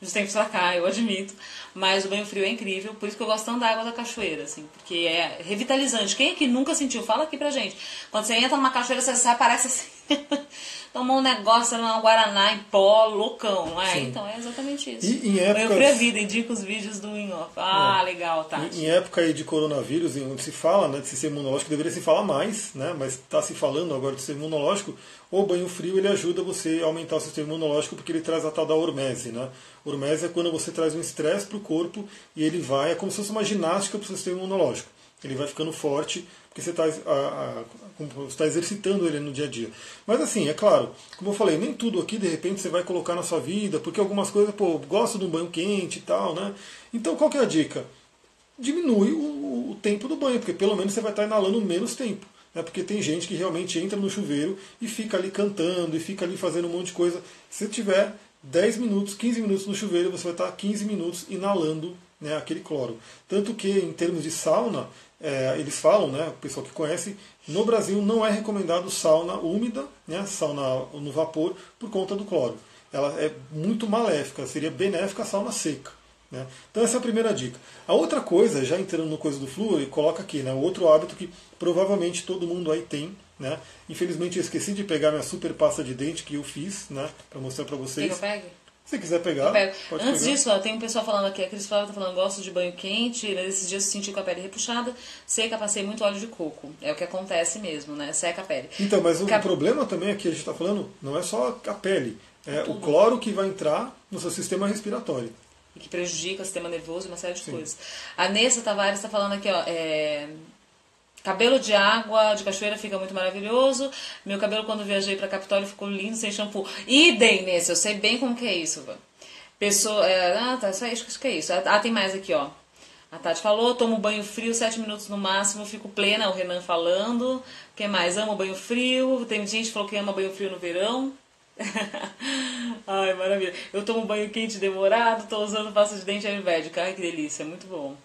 dos tempos pra cá, eu admito. Mas o banho frio é incrível, por isso que eu gosto tanto da água da cachoeira, assim, porque é revitalizante. Quem aqui nunca sentiu? Fala aqui pra gente. Quando você entra numa cachoeira, você sai, parece assim. Tomou um negócio numa Guaraná em pó, loucão, não é? Sim. Então é exatamente isso. E em Banho épocas- frio é vida, indica os vídeos do In Off. Ah, É. legal, Tati. Em, em época aí de coronavírus, em onde se fala né, de sistema imunológico, deveria se falar mais, né, mas está se falando agora de sistema imunológico, o banho frio ele ajuda você a aumentar o sistema imunológico porque ele traz a tal da hormese. Né? Hormese é quando você traz um estresse para o corpo e ele vai, é como se fosse uma ginástica para o sistema imunológico. Ele vai ficando forte porque você está exercitando ele no dia a dia. Mas assim, é claro, como eu falei, nem tudo aqui de repente você vai colocar na sua vida, porque algumas coisas, pô, gosto de um banho quente e tal, né? Então qual que é a dica? diminui o, o tempo do banho, porque pelo menos você vai estar inalando menos tempo. Né? Porque tem gente que realmente entra no chuveiro e fica ali cantando e fica ali fazendo um monte de coisa. Se tiver 10 minutos, 15 minutos no chuveiro, você vai estar 15 minutos inalando né, aquele cloro. Tanto que, em termos de sauna, é, eles falam, né, o pessoal que conhece, no Brasil não é recomendado sauna úmida, né, sauna no vapor, por conta do cloro. Ela é muito maléfica, seria benéfica a sauna seca. Né? Então essa é a primeira dica. A outra coisa, já entrando no coisa do flúor, coloca aqui, né, outro hábito que provavelmente todo mundo aí tem, né? Infelizmente eu esqueci de pegar minha super pasta de dente que eu fiz, né, para mostrar para vocês. Que eu pegue? Se quiser pegar, Antes pegar. disso, ó, tem um pessoal falando aqui, a Cris Flávia tá falando, gosto de banho quente, nesses dias eu senti com a pele repuxada, seca, passei muito óleo de coco. É o que acontece mesmo, né? Seca a pele. Então, mas o Cap... problema também aqui, a gente está falando, não é só a pele, é Tudo. o cloro que vai entrar no seu sistema respiratório e que prejudica o sistema nervoso e uma série de Sim. coisas. A Nessa Tavares está falando aqui, ó, é, cabelo de água de cachoeira fica muito maravilhoso. Meu cabelo quando viajei para Capitólio ficou lindo sem shampoo. Idem, Nessa, eu sei bem como que é isso. Pessoa, é, ah, tá, isso, é, que é isso. Ah, tem mais aqui, ó. A Tati falou, tomo banho frio, sete minutos no máximo, fico plena, o Renan falando. O que mais? Amo banho frio. Tem gente que falou que ama banho frio no verão. Ai, maravilha. Eu tomo banho quente demorado, tô usando pasta de dente ayurvédica. Ai, que delícia, muito bom.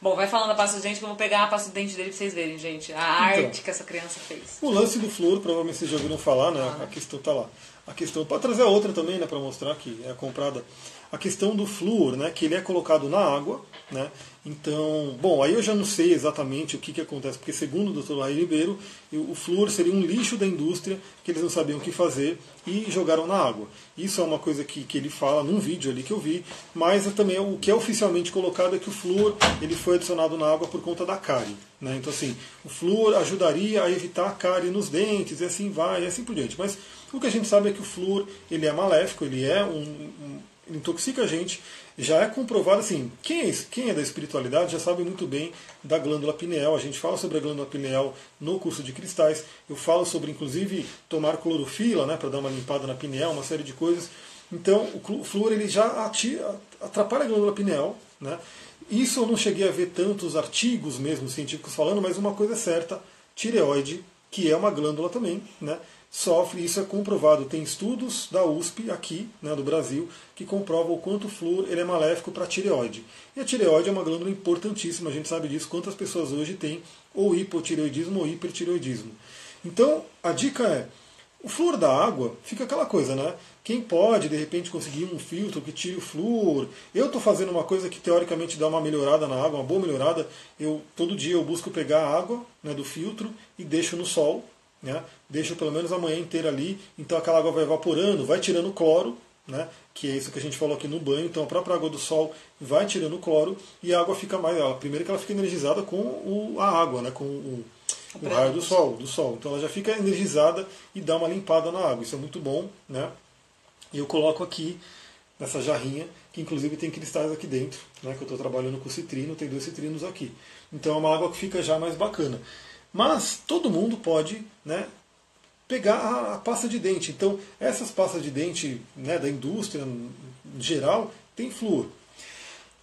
Bom, vai falando da pasta de dente que eu vou pegar a pasta de dente dele pra vocês verem, gente. A então, arte que essa criança fez. O lance do flúor, provavelmente vocês já ouviram falar, né? Ah. A questão tá lá. A questão, pode trazer a outra também, né, para mostrar que é comprada. A questão do flúor, né, que ele é colocado na água, né? Então, bom, aí eu já não sei exatamente o que, que acontece, porque segundo o Dr. Rai Ribeiro, o flúor seria um lixo da indústria que eles não sabiam o que fazer e jogaram na água. Isso é uma coisa que, que ele fala num vídeo ali que eu vi, mas é também o que é oficialmente colocado é que o flúor ele foi adicionado na água por conta da cárie. Né? Então, assim, o flúor ajudaria a evitar a cárie nos dentes, e assim vai, e assim por diante. Mas o que a gente sabe é que o flúor ele é maléfico, ele é um intoxica a gente, já é comprovado assim, quem é, quem é da espiritualidade já sabe muito bem da glândula pineal, a gente fala sobre a glândula pineal no curso de cristais, eu falo sobre inclusive tomar clorofila, né, para dar uma limpada na pineal, uma série de coisas. Então o flúor ele já atira, atrapalha a glândula pineal, né? Isso eu não cheguei a ver tantos artigos mesmo científicos falando, mas uma coisa é certa, tireoide, que é uma glândula também, né? Sofre, isso é comprovado. Tem estudos da USP aqui, né, do Brasil, que comprovam o quanto o flúor ele é maléfico para a tireoide. E a tireoide é uma glândula importantíssima, a gente sabe disso, quantas pessoas hoje têm ou hipotireoidismo ou hipertireoidismo. Então, a dica é, o flúor da água fica aquela coisa, né? Quem pode, de repente, conseguir um filtro que tire o flúor? Eu estou fazendo uma coisa que teoricamente dá uma melhorada na água, uma boa melhorada. Eu todo dia eu busco pegar a água né, do filtro e deixo no sol né? deixa pelo menos a manhã inteira ali, então aquela água vai evaporando, vai tirando o cloro, né? que é isso que a gente falou aqui no banho, então a própria água do sol vai tirando o cloro e a água fica mais. Ela, primeiro que ela fica energizada com o, a água, né? com o, o raio do sol, do sol. Então ela já fica energizada e dá uma limpada na água. Isso é muito bom. Né? E eu coloco aqui nessa jarrinha, que inclusive tem cristais aqui dentro, né? que eu estou trabalhando com citrino, tem dois citrinos aqui. Então é uma água que fica já mais bacana. Mas todo mundo pode né, pegar a, pasta de dente. Então, essas pastas de dente né, da indústria em geral tem flúor.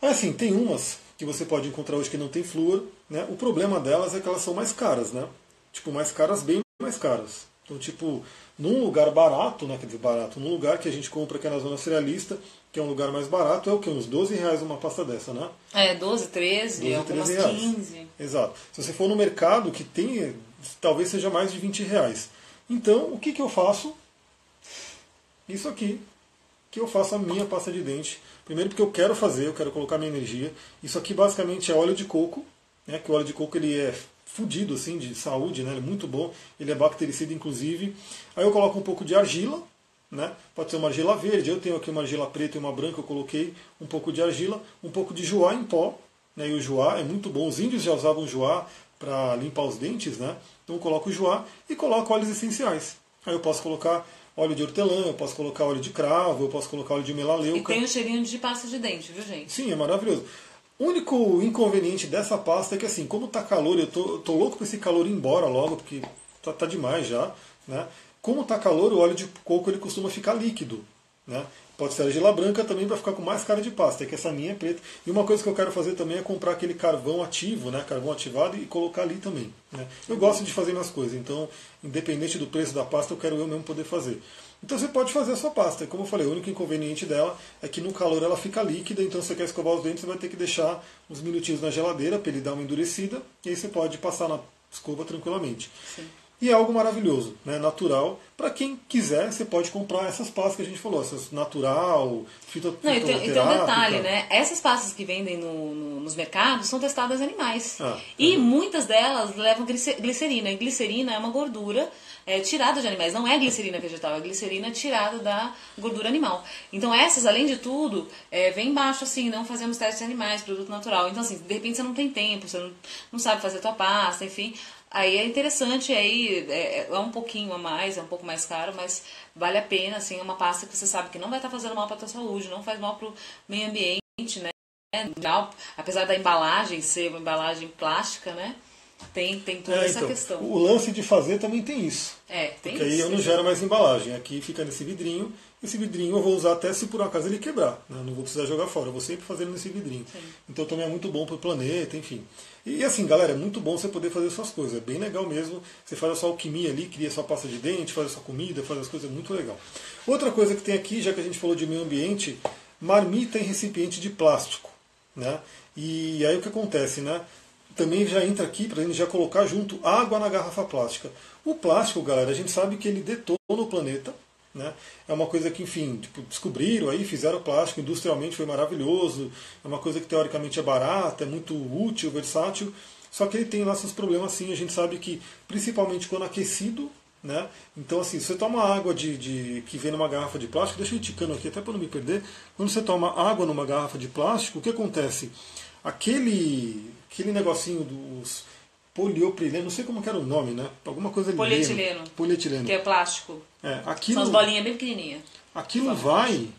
Assim, tem umas que você pode encontrar hoje que não tem flúor. Né? O problema delas é que elas são mais caras, né? Tipo, mais caras, bem mais caras. Então, tipo, num lugar barato, né, quer dizer, barato, num lugar que a gente compra que é na zona cerealista, que é um lugar mais barato, é o que? Uns 12 reais uma pasta dessa, né? É, 12, 13, 12, algumas 13 reais. 15. Exato. Se você for no mercado, que tem, talvez seja mais de 20 reais. Então, o que, que eu faço? Isso aqui, que eu faço a minha pasta de dente. Primeiro porque eu quero fazer, eu quero colocar minha energia. Isso aqui basicamente é óleo de coco, né, que o óleo de coco ele é fudido assim de saúde, né? Ele é muito bom, ele é bactericida inclusive. Aí eu coloco um pouco de argila, né? Pode ser uma argila verde, eu tenho aqui uma argila preta e uma branca, eu coloquei um pouco de argila, um pouco de joá em pó, né? E o joá é muito bom. Os índios já usavam joá para limpar os dentes, né? Então eu coloco o joá e coloco óleos essenciais. Aí eu posso colocar óleo de hortelã, eu posso colocar óleo de cravo, eu posso colocar óleo de melaleuca. E tem o cheirinho de pasta de dente, viu, gente? Sim, é maravilhoso. O único inconveniente dessa pasta é que assim, como tá calor, eu tô, tô louco para esse calor ir embora logo, porque tá, tá demais já, né? Como tá calor, o óleo de coco ele costuma ficar líquido. Né? Pode ser argila branca também para ficar com mais cara de pasta, é que essa minha é preta. E uma coisa que eu quero fazer também é comprar aquele carvão ativo, né, carvão ativado e colocar ali também. Né? Eu gosto de fazer minhas coisas, então, independente do preço da pasta, eu quero eu mesmo poder fazer. Então você pode fazer a sua pasta. Como eu falei, o único inconveniente dela é que no calor ela fica líquida, então se você quer escovar os dentes, você vai ter que deixar uns minutinhos na geladeira para ele dar uma endurecida, e aí você pode passar na escova tranquilamente. Sim. E é algo maravilhoso, né? natural. Para quem quiser, você pode comprar essas pastas que a gente falou, essas natural, fito, Não, e tem, e tem um detalhe, né? Essas pastas que vendem no, no, nos mercados são testadas em animais. Ah, e é. muitas delas levam glicerina. E glicerina é uma gordura é, tirada de animais. Não é glicerina vegetal, é glicerina tirada da gordura animal. Então essas, além de tudo, é, vem embaixo assim, não fazemos testes em animais, produto natural. Então assim, de repente você não tem tempo, você não, não sabe fazer tua pasta, enfim. Aí é interessante, aí é, é, um pouquinho a mais, é um pouco mais caro, mas vale a pena, assim, é uma pasta que você sabe que não vai estar fazendo mal para a tua saúde, não faz mal para o meio ambiente, né? Apesar da embalagem ser uma embalagem plástica, né? Tem, tem toda é, essa então, questão. O lance de fazer também tem isso. É, tem porque isso. aí eu não gero mais embalagem. Aqui fica nesse vidrinho. Esse vidrinho eu vou usar até se por acaso ele quebrar. Né? Não vou precisar jogar fora. Eu vou sempre fazer nesse vidrinho. Sim. Então também é muito bom para o planeta, enfim. E assim, galera, é muito bom você poder fazer suas coisas. É bem legal mesmo. Você faz a sua alquimia ali, cria sua pasta de dente, faz a sua comida, faz as coisas, é muito legal. Outra coisa que tem aqui, já que a gente falou de meio ambiente, marmita em recipiente de plástico. Né? E aí o que acontece, né? Também já entra aqui para a gente já colocar junto água na garrafa plástica. O plástico, galera, a gente sabe que ele detona o planeta, né? É uma coisa que, enfim, tipo, descobriram aí, fizeram plástico industrialmente, foi maravilhoso. É uma coisa que teoricamente é barata, é muito útil, versátil. Só que ele tem lá seus problemas sim. A gente sabe que, principalmente quando aquecido, né? Então, assim, você toma água de, de, que vem numa garrafa de plástico, deixa eu ticando aqui até para não me perder. Quando você toma água numa garrafa de plástico, o que acontece? Aquele, aquele negocinho dos polioprileno, não sei como era o nome, né? Alguma coisa. Polietileno. Polietileno. Que é plástico. É, aquilo, São as bolinhas bem pequenininhas. Aquilo vai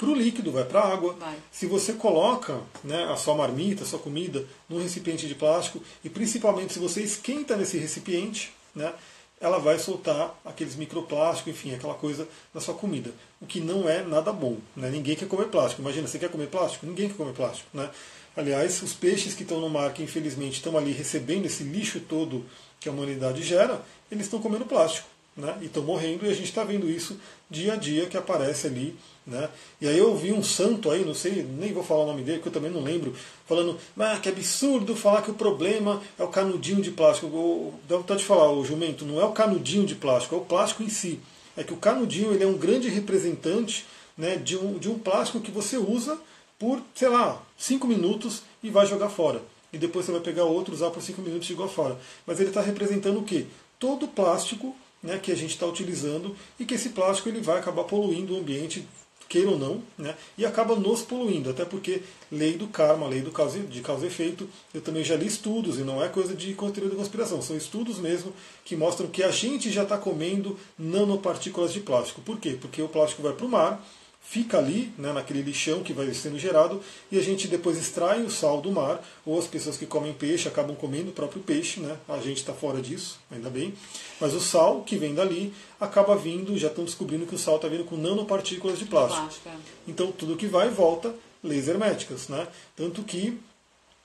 para o líquido, vai para a água. Vai. Se você coloca né, a sua marmita, a sua comida num recipiente de plástico e principalmente se você esquenta nesse recipiente, né, ela vai soltar aqueles microplásticos, enfim, aquela coisa na sua comida. O que não é nada bom. Né? Ninguém quer comer plástico. Imagina, você quer comer plástico? Ninguém quer comer plástico. Né? Aliás, os peixes que estão no mar, que infelizmente estão ali recebendo esse lixo todo que a humanidade gera, eles estão comendo plástico. Né? E estão morrendo, e a gente está vendo isso dia a dia que aparece ali. Né? E aí eu vi um santo aí, não sei, nem vou falar o nome dele, porque eu também não lembro, falando, ah, que absurdo falar que o problema é o canudinho de plástico. Dá vontade de falar, o jumento, não é o canudinho de plástico, é o plástico em si. É que o canudinho ele é um grande representante né, de, um, de um plástico que você usa por, sei lá, 5 minutos e vai jogar fora. E depois você vai pegar outro, usar por 5 minutos e jogar fora. Mas ele está representando o quê? Todo o plástico né, que a gente está utilizando e que esse plástico ele vai acabar poluindo o ambiente, queira ou não, né, e acaba nos poluindo, até porque lei do karma, lei do causa, de causa e efeito, eu também já li estudos, e não é coisa de teoria de conspiração, são estudos mesmo que mostram que a gente já está comendo nanopartículas de plástico. Por quê? Porque o plástico vai para o mar, fica ali, né, naquele lixão que vai sendo gerado, e a gente depois extrai o sal do mar, ou as pessoas que comem peixe acabam comendo o próprio peixe, né, a gente está fora disso, ainda bem, mas o sal que vem dali acaba vindo, já estão descobrindo que o sal está vindo com nanopartículas de plástico. Então tudo que vai volta, leis herméticas, né, tanto que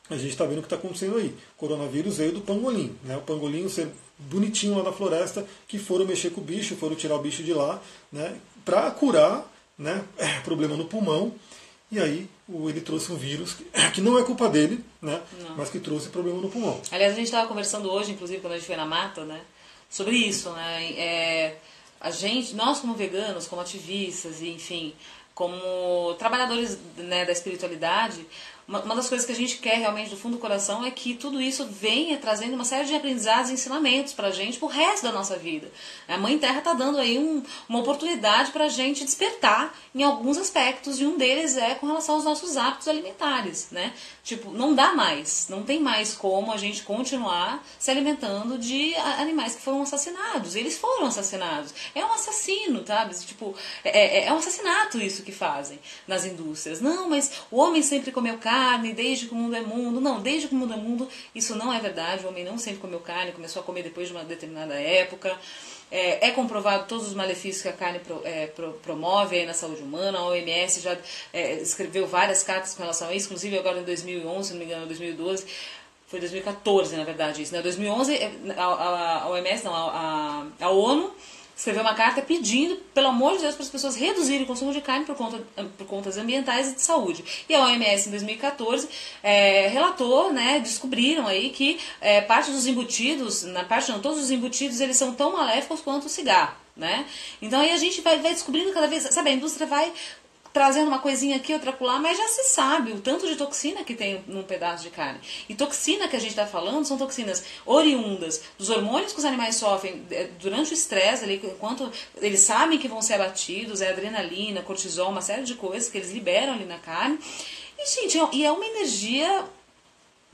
a gente está vendo o que está acontecendo aí. O coronavírus veio do pangolim, né? O pangolim, ser bonitinho lá da floresta, que foram mexer com o bicho, foram tirar o bicho de lá, né? Para curar né, é, problema no pulmão, e aí ele trouxe um vírus que, que não é culpa dele, né, mas que trouxe problema no pulmão. Aliás, a gente estava conversando hoje, inclusive, quando a gente foi na mata, né, sobre isso. Né, é, a gente, nós como veganos, como ativistas, enfim, como trabalhadores né, da espiritualidade, uma, uma, das coisas que a gente quer realmente do fundo do coração é que tudo isso venha trazendo uma série de aprendizados e ensinamentos para a gente pro resto da nossa vida. A Mãe Terra está dando aí um, uma oportunidade para a gente despertar em alguns aspectos, e um deles é com relação aos nossos hábitos alimentares, né? Tipo, não dá mais, não tem mais como a gente continuar se alimentando de animais que foram assassinados. Eles foram assassinados. É um assassino, sabe? Tipo, é, é, é um assassinato isso que fazem nas indústrias. Não, mas o homem sempre comeu carne carne desde que o mundo é mundo. Não, desde que o mundo é mundo, isso não é verdade. O homem não sempre comeu carne, começou a comer depois de uma determinada época. É, é, comprovado todos os malefícios que a carne pro, é, pro, promove na saúde humana. A OMS já é, escreveu várias cartas com relação a isso, inclusive agora em 2011, se não me engano, 2012. Foi 2014, na verdade, isso. Né? 2011, é, a, a, a OMS, não, a, a, a ONU escreveu uma carta pedindo, pelo amor de Deus, para as pessoas reduzirem o consumo de carne por, conta, por contas ambientais e de saúde. E a OMS, em 2014, é, relatou, né, descobriram aí que é, parte dos embutidos, na parte não, todos os embutidos, eles são tão maléficos quanto o cigarro. Né? Então aí a gente vai, vai descobrindo cada vez, sabe, a indústria vai trazendo uma coisinha aqui, outra lá, mas já se sabe o tanto de toxina que tem num pedaço de carne. E toxina que a gente está falando são toxinas oriundas dos hormônios que os animais sofrem é, durante o estresse, enquanto eles sabem que vão ser abatidos, é adrenalina, cortisol, uma série de coisas que eles liberam ali na carne. E, gente, é e é uma energia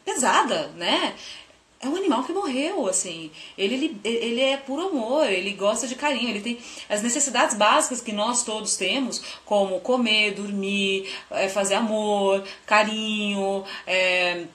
pesada, né? É um animal que morreu, assim. Ele, ele, ele é puro amor, ele gosta de carinho, ele tem as necessidades básicas que nós todos temos, como comer, dormir, é, fazer amor, carinho, é,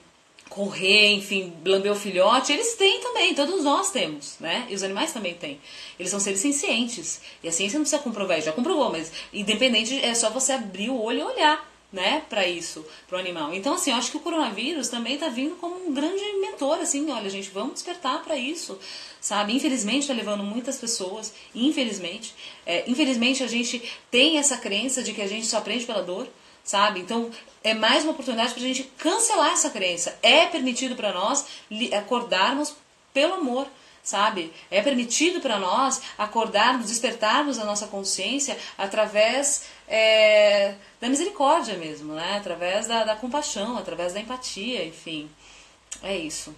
correr, enfim, lamber o filhote, eles têm também, todos nós temos, né? E os animais também têm. Eles são seres sencientes. E a ciência não precisa comprovar, já comprovou, mas independente, é só você abrir o olho e olhar né, para isso, para o animal. Então, assim, eu acho que o coronavírus também está vindo como um grande mentor, assim, olha, gente, vamos despertar para isso, sabe? Infelizmente está levando muitas pessoas, infelizmente. É, infelizmente a gente tem essa crença de que a gente só aprende pela dor, sabe? Então, é mais uma oportunidade para a gente cancelar essa crença. É permitido para nós acordarmos pelo amor, sabe? É permitido para nós acordarmos, despertarmos a nossa consciência através é, da misericórdia mesmo, né? Através da, da, compaixão, através da empatia, enfim. É isso.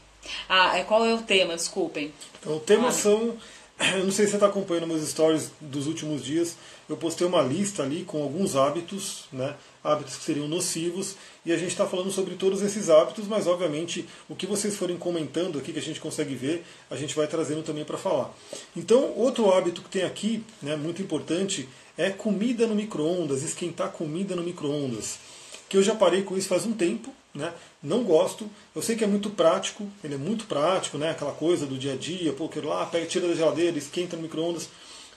Ah, é, qual é o tema? Desculpem. Então, o tema são. Eu não sei se você está acompanhando meus stories dos últimos dias. Eu postei uma lista ali com alguns hábitos, né? Hábitos que seriam nocivos e a gente está falando sobre todos esses hábitos, mas obviamente o que vocês forem comentando aqui que a gente consegue ver, a gente vai trazendo também para falar. Então, outro hábito que tem aqui, né, muito importante, é comida no micro-ondas, esquentar comida no micro-ondas. Que eu já parei com isso faz um tempo, né? Não gosto. Eu sei que é muito prático, ele é muito prático, né? Aquela coisa do dia a dia, pô, quero lá, pega, tira da geladeira, esquenta no micro-ondas.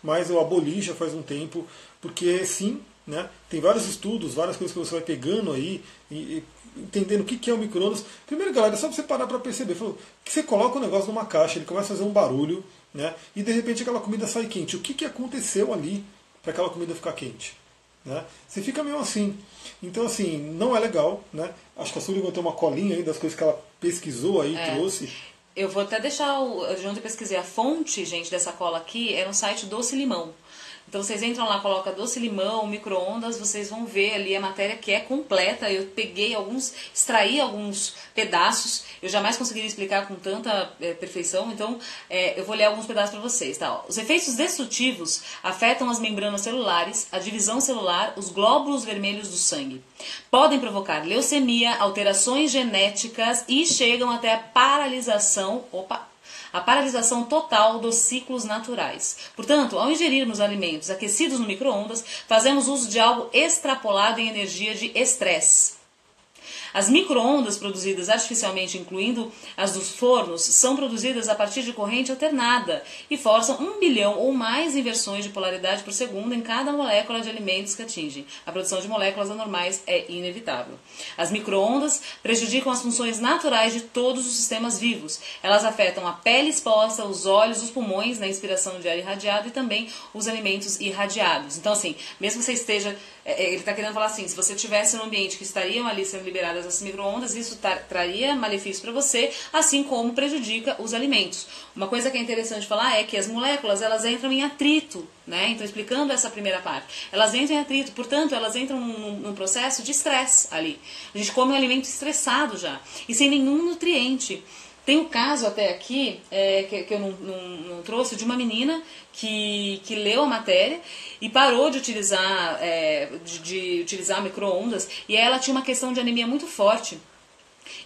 Mas eu aboli já faz um tempo, porque sim, né? Tem vários estudos, várias coisas que você vai pegando aí, e, e entendendo o que, é o micro-ondas. Primeiro, galera, é só você parar para perceber. Falou, que você coloca o negócio numa caixa, ele começa a fazer um barulho, né? e de repente aquela comida sai quente. O que, que aconteceu ali para aquela comida ficar quente? Né? Você fica meio assim. Então, assim, não é legal. Né? Acho que a Sullivan tem uma colinha aí das coisas que ela pesquisou aí, é. trouxe. Eu vou até deixar, o, onde eu pesquisei a fonte, gente, dessa cola aqui, é no site Doce Limão. Então vocês entram lá, coloca doce limão, micro-ondas, vocês vão ver ali a matéria que é completa. Eu peguei alguns, extraí alguns pedaços. Eu jamais conseguiria explicar com tanta é, perfeição, então é, eu vou ler alguns pedaços para vocês. Tá? Os efeitos destrutivos afetam as membranas celulares, a divisão celular, os glóbulos vermelhos do sangue. Podem provocar leucemia, alterações genéticas e chegam até a paralisação. Opa! A paralisação total dos ciclos naturais. Portanto, ao ingerirmos alimentos aquecidos no micro-ondas, fazemos uso de algo extrapolado em energia de estresse. As microondas produzidas artificialmente, incluindo as dos fornos, são produzidas a partir de corrente alternada e forçam um bilhão ou mais inversões de polaridade por segundo em cada molécula de alimentos que atingem. A produção de moléculas anormais é inevitável. As microondas prejudicam as funções naturais de todos os sistemas vivos. Elas afetam a pele exposta, os olhos, os pulmões na inspiração de ar irradiado e também os alimentos irradiados. Então, assim, mesmo que você esteja ele está querendo falar assim, se você tivesse num ambiente que estariam ali sendo liberadas as microondas, isso traria malefício para você, assim como prejudica os alimentos. Uma coisa que é interessante falar é que as moléculas elas entram em atrito, né? Então explicando essa primeira parte, elas entram em atrito, portanto elas entram num, num processo de estresse ali. A gente come um alimento estressado já e sem nenhum nutriente. Tem um caso até aqui, é, que, que, eu não, não, não, trouxe, de uma menina que, que leu a matéria e parou de utilizar, é, de, de utilizar micro-ondas e ela tinha uma questão de anemia muito forte.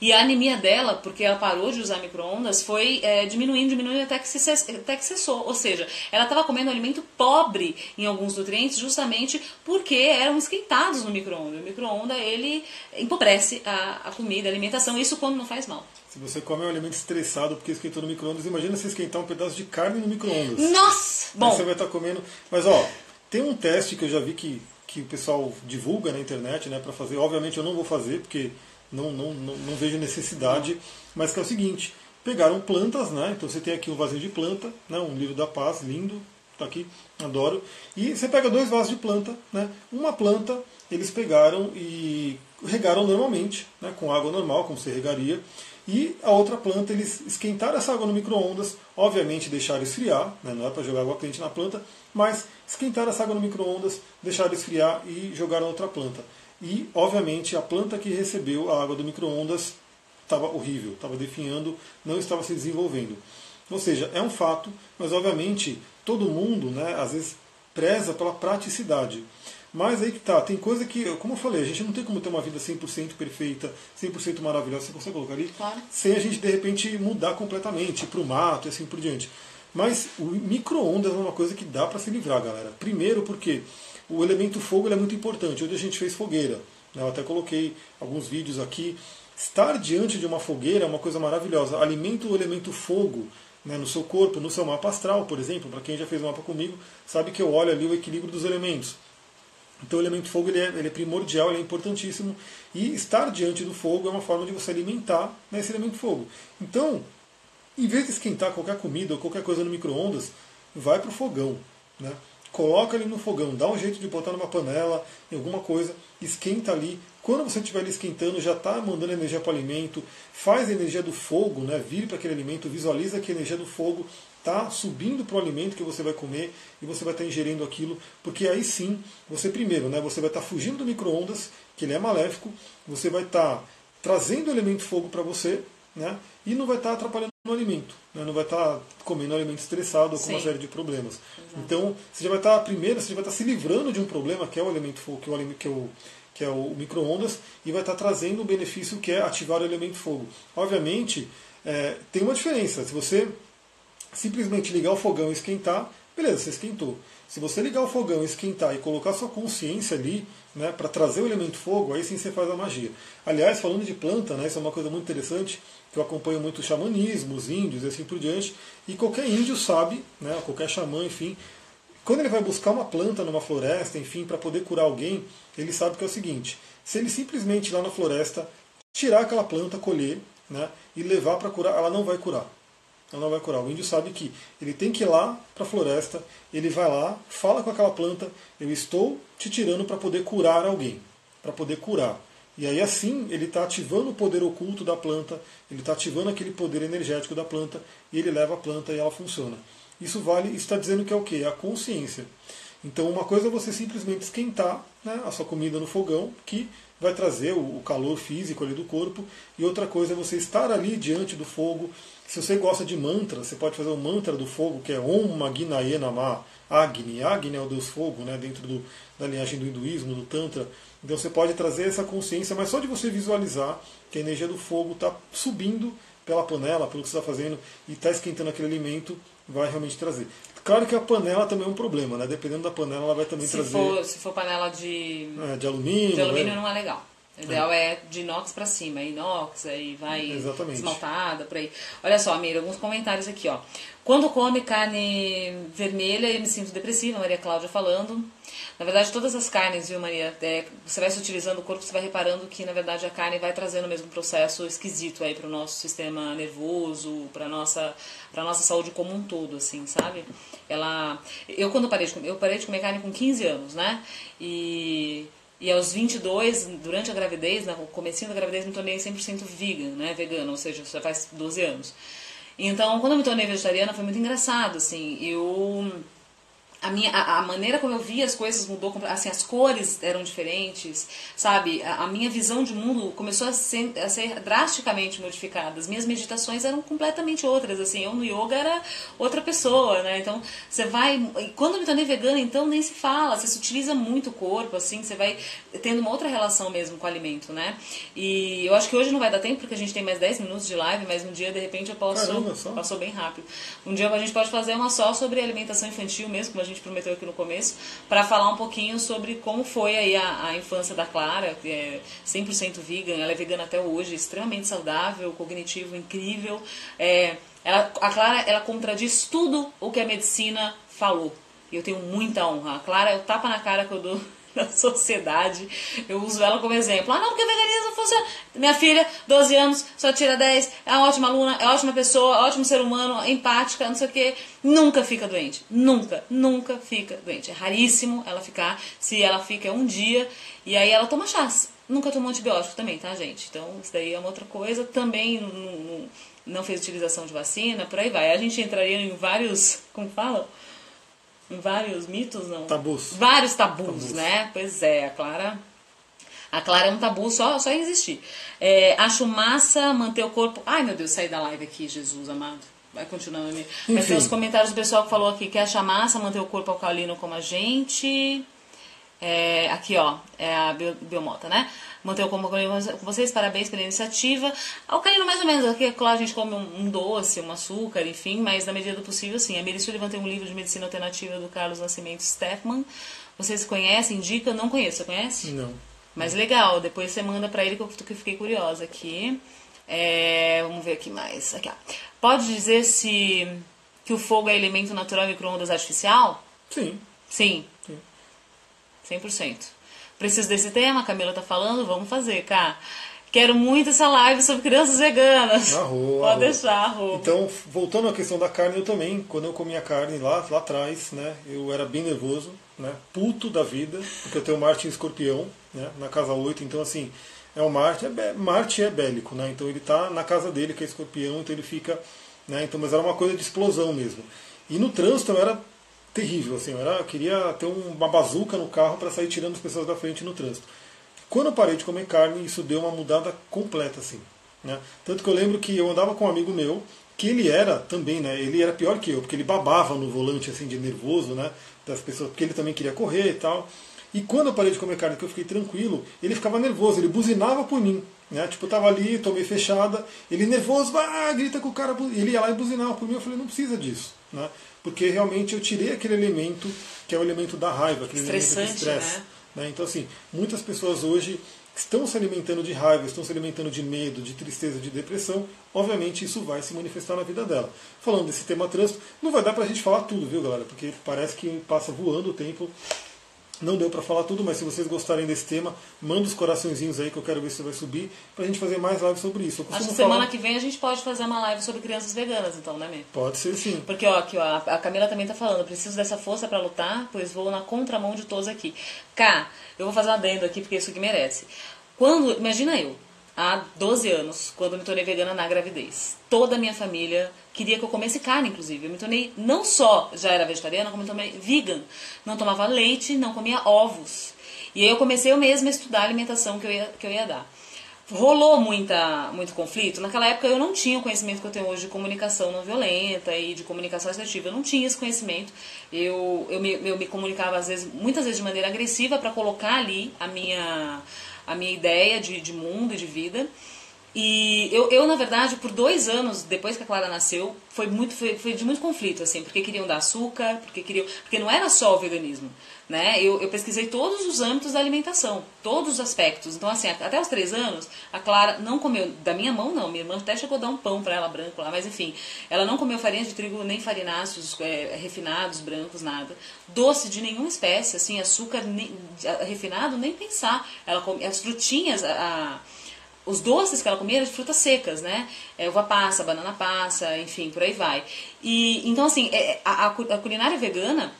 E a anemia dela, porque ela parou de usar micro-ondas, foi é, diminuindo, diminuindo até que, se, até que cessou. Ou seja, ela estava comendo alimento pobre em alguns nutrientes justamente porque eram esquentados no micro-ondas. O micro-ondas, ele empobrece a, a comida, a alimentação, isso quando não faz mal. Se você come um alimento estressado porque esquentou no micro-ondas, imagina se esquentar um pedaço de carne no micro-ondas. Nossa! Bom. Aí você vai estar tá comendo. Mas ó, tem um teste que eu já vi que, que o pessoal divulga na internet, né, para fazer. Obviamente eu não vou fazer porque não, não, não, não vejo necessidade, mas que é o seguinte: pegaram plantas, né? Então você tem aqui um vasinho de planta, né? um livro da paz, lindo, tá aqui, adoro. E você pega dois vasos de planta, né? Uma planta eles pegaram e regaram normalmente, né? com água normal, como você regaria. E a outra planta, eles esquentaram essa água no micro-ondas, obviamente deixaram esfriar, né? não é para jogar água quente na planta, mas esquentaram essa água no micro-ondas, deixaram esfriar e jogaram outra planta. E, obviamente, a planta que recebeu a água do micro-ondas estava horrível, estava definhando, não estava se desenvolvendo. Ou seja, é um fato, mas obviamente todo mundo, né, às vezes, preza pela praticidade. Mas aí que tá, tem coisa que, como eu falei, a gente não tem como ter uma vida 100% perfeita, 100% maravilhosa, você consegue colocar ali, claro. sem a gente de repente mudar completamente para o mato e assim por diante. Mas o micro-ondas é uma coisa que dá para se livrar, galera. Primeiro porque o elemento fogo é muito importante. Hoje a gente fez fogueira. Né? Eu até coloquei alguns vídeos aqui. Estar diante de uma fogueira é uma coisa maravilhosa. Alimenta o elemento fogo né, no seu corpo, no seu mapa astral, por exemplo. Para quem já fez um mapa comigo, sabe que eu olho ali o equilíbrio dos elementos. Então o elemento fogo ele é, ele é, primordial, ele é importantíssimo. E estar diante do fogo é uma forma de você alimentar né, esse elemento fogo. Então, em vez de esquentar qualquer comida ou qualquer coisa no micro-ondas, vai para o fogão. Né? Coloca ele no fogão, dá um jeito de botar numa panela, em alguma coisa, esquenta ali. Quando você estiver ali esquentando, já está mandando energia para o alimento, faz a energia do fogo, né? vire para aquele alimento, visualiza que a energia do fogo está subindo para o alimento que você vai comer e você vai estar tá ingerindo aquilo, porque aí sim, você primeiro, né, você vai estar tá fugindo do micro-ondas, que ele é maléfico, você vai estar tá trazendo o elemento fogo para você, né, e não vai estar tá atrapalhando no alimento, né? não vai estar tá comendo alimento estressado ou com Sim. uma série de problemas. Exato. Então, você já vai estar, tá, primeiro, você já vai estar se livrando de um problema que é o elemento fogo, que é o, que é o, que é o micro-ondas, e vai estar trazendo o benefício que é ativar o elemento fogo. Obviamente, é, tem uma diferença. Se você simplesmente ligar o fogão e esquentar, beleza, você esquentou. Se você ligar o fogão, esquentar e colocar sua consciência ali, né, para trazer o elemento fogo, aí sim você faz a magia. Aliás, falando de planta, né, isso é uma coisa muito interessante, que eu acompanho muito o xamanismo, os índios e assim por diante, e qualquer índio sabe, né, qualquer xamã, enfim, quando ele vai buscar uma planta numa floresta, enfim, para poder curar alguém, ele sabe que é o seguinte: se ele simplesmente ir lá na floresta tirar aquela planta, colher, né, e levar para curar, ela não vai curar ela não vai curar. O índio sabe que ele tem que ir lá para a floresta, ele vai lá, fala com aquela planta, eu estou te tirando para poder curar alguém, para poder curar. E aí assim ele está ativando o poder oculto da planta, ele está ativando aquele poder energético da planta e ele leva a planta e ela funciona. Isso vale, está dizendo que é o que? É a consciência. Então uma coisa é você simplesmente esquentar né, a sua comida no fogão, que vai trazer o calor físico ali do corpo, e outra coisa é você estar ali diante do fogo, se você gosta de mantra, você pode fazer o mantra do fogo, que é Om Maginaye Nama Agni. Agni é o deus fogo, né, dentro do, da linhagem do hinduísmo, do Tantra. Então você pode trazer essa consciência, mas só de você visualizar que a energia do fogo está subindo pela panela, pelo que você está fazendo, e está esquentando aquele alimento, vai realmente trazer. Claro que a panela também é um problema, né? Dependendo da panela, ela vai também se trazer. For, se for panela de, é, de alumínio. De alumínio né? não é legal. O ideal é. é de inox para cima, inox, aí vai Exatamente. esmaltada, por aí. Olha só, Mira, alguns comentários aqui, ó. Quando come carne vermelha, eu me sinto depressiva, Maria Cláudia falando. Na verdade, todas as carnes, viu, Maria? É, você vai se utilizando o corpo, você vai reparando que, na verdade, a carne vai trazendo o mesmo processo esquisito aí para o nosso sistema nervoso, para nossa para nossa saúde como um todo, assim, sabe? Ela, eu quando parei de eu parei de comer carne com 15 anos, né? E e aos 22, durante a gravidez, no comecinho da gravidez, me tornei 100% vegan, né, vegana, ou seja, já faz 12 anos. Então, quando eu me tornei vegetariana, foi muito engraçado, assim, eu... a minha a, a, maneira como eu via as coisas mudou assim as cores eram diferentes sabe? A, a minha visão de mundo começou a ser, a ser, drasticamente modificada. As minhas meditações eram completamente outras assim. Eu no yoga era outra pessoa né? Então você vai quando eu me tornei vegana então nem se fala. Você se utiliza muito o corpo assim você vai tendo uma outra relação mesmo com o alimento né? E eu acho que hoje não vai dar tempo porque a gente tem mais 10 minutos de live mas um dia de repente eu posso Caramba, passou bem rápido. Um dia a gente pode fazer uma só sobre alimentação infantil mesmo como a gente prometeu aqui no começo, para falar um pouquinho sobre como foi aí a, a infância da Clara, que é 100% vegan, ela é vegana até hoje, extremamente saudável, cognitivo incrível. É, ela, a Clara, ela contradiz tudo o que a medicina falou. E eu tenho muita honra. A Clara é o tapa na cara que eu dou na sociedade. Eu uso ela como exemplo. Ah, não, porque veganismo funciona. Minha filha, 12 anos, só tira 10, é uma ótima aluna, é ótima pessoa, ótimo ser humano, empática, não sei o quê. Nunca fica doente. Nunca, nunca fica doente. É raríssimo ela ficar. Se ela fica é um dia, e aí ela toma chás. Nunca tomou antibiótico também, tá, gente? Então, isso daí é uma outra coisa. Também não, não fez utilização de vacina, por aí vai. A gente entraria em vários. Como fala? Vários mitos, não? Tabus. Vários tabus, tabus, né? Pois é, a Clara. A Clara é um tabu só, só existir. É, acho massa manter o corpo. Ai meu Deus, saí da live aqui, Jesus amado. Vai continuando ali. Mas tem os comentários do pessoal que falou aqui que acha massa manter o corpo alcalino como a gente. É, aqui, ó, é a Biomota, né? Manter o combo com vocês, parabéns pela iniciativa. Alcalino mais ou menos, aqui, claro, a gente come um, doce, um açúcar, enfim, mas na medida do possível, sim. A Meri Sullivan tem um livro de medicina alternativa do Carlos Nascimento Steffman. Vocês conhecem? Indica? Não conheço, você conhece? Não. Mas legal, depois você manda pra ele que eu, que eu fiquei curiosa aqui. É, vamos ver aqui mais. Aqui, ó. Pode dizer se que o fogo é elemento natural microondas artificial? Sim. Sim. Sim. 100%. Preciso desse tema, a Camila tá falando, vamos fazer, cá. Quero muito essa live sobre crianças veganas. Arro, Pode arro. deixar, arro. Então, voltando à questão da carne, eu também, quando eu comia carne lá, lá atrás, né, eu era bem nervoso, né, puto da vida, porque eu tenho Marte em escorpião, né, na casa 8, então assim, é o Marte, é, Marte é bélico, né, então ele está na casa dele, que é escorpião, então ele fica, né, então, mas era uma coisa de explosão mesmo. E no trânsito eu era terrível. Assim, eu, era, eu queria ter uma bazuca no carro para sair tirando as pessoas da frente no trânsito. Quando eu parei de comer carne, isso deu uma mudada completa. Assim, né? Tanto que eu lembro que eu andava com um amigo meu, que ele era também, né? Ele era pior que eu, porque ele babava no volante assim de nervoso, né? Das pessoas, porque ele também queria correr e tal. E quando eu parei de comer carne, que eu fiquei tranquilo, ele ficava nervoso, ele buzinava por mim. Né? Tipo, eu tava ali, tomei fechada, ele nervoso, ah, grita com o cara, ele ia lá e buzinava por mim. Eu falei, não precisa disso. Né? Porque realmente eu tirei aquele elemento que é o elemento da raiva, aquele elemento do estresse. Né? Né? Então, assim, muitas pessoas hoje estão se alimentando de raiva, estão se alimentando de medo, de tristeza, de depressão, obviamente isso vai se manifestar na vida dela. Falando desse tema trânsito, não vai dar pra gente falar tudo, viu, galera? Porque parece que passa voando o tempo. Não deu para falar tudo, mas se vocês gostarem desse tema, manda os coraçõezinhos aí que eu quero ver se vai subir pra gente fazer mais lives sobre isso. Acho que semana falar... que vem a gente pode fazer uma live sobre crianças veganas, então, né, Mê? Pode ser sim. Porque, ó, aqui, ó, a Camila também tá falando, preciso dessa força para lutar, pois vou na contramão de todos aqui. Cá, eu vou fazer um adendo aqui porque isso que merece. Quando, imagina eu, há 12 anos, quando me tornei vegana na gravidez. Toda a minha família queria que eu comesse carne, inclusive. Eu me tornei, não só já era vegetariana, como também vegan. Não tomava leite, não comia ovos. E aí eu comecei eu mesma a estudar a alimentação que eu ia, que eu ia dar. Rolou muita, muito conflito. Naquela época eu não tinha o conhecimento que eu tenho hoje de comunicação não violenta e de comunicação assertiva. Eu não tinha esse conhecimento. Eu, eu, me, eu me comunicava, às vezes, muitas vezes de maneira agressiva para colocar ali a minha a minha ideia de, de mundo e de vida. E eu, eu, na verdade, por dois anos, depois que a Clara nasceu, foi, muito, foi, foi de muito conflito, assim, porque queriam dar açúcar, porque queriam. Porque não era só o veganismo. Né? Eu, eu pesquisei todos os âmbitos da alimentação, todos os aspectos. Então, assim, até os três anos, a Clara não comeu, da minha mão não, minha irmã até chegou a dar um pão para ela branco lá, mas enfim, ela não comeu farinha de trigo nem farináceos, é, refinados, brancos, nada. Doce de nenhuma espécie, assim, açúcar nem, refinado, nem pensar. Ela come, as frutinhas, a, a os doces que ela comia eram de frutas secas, né? É, uva passa, banana passa, enfim, por aí vai. E então assim, é, a, a culinária vegana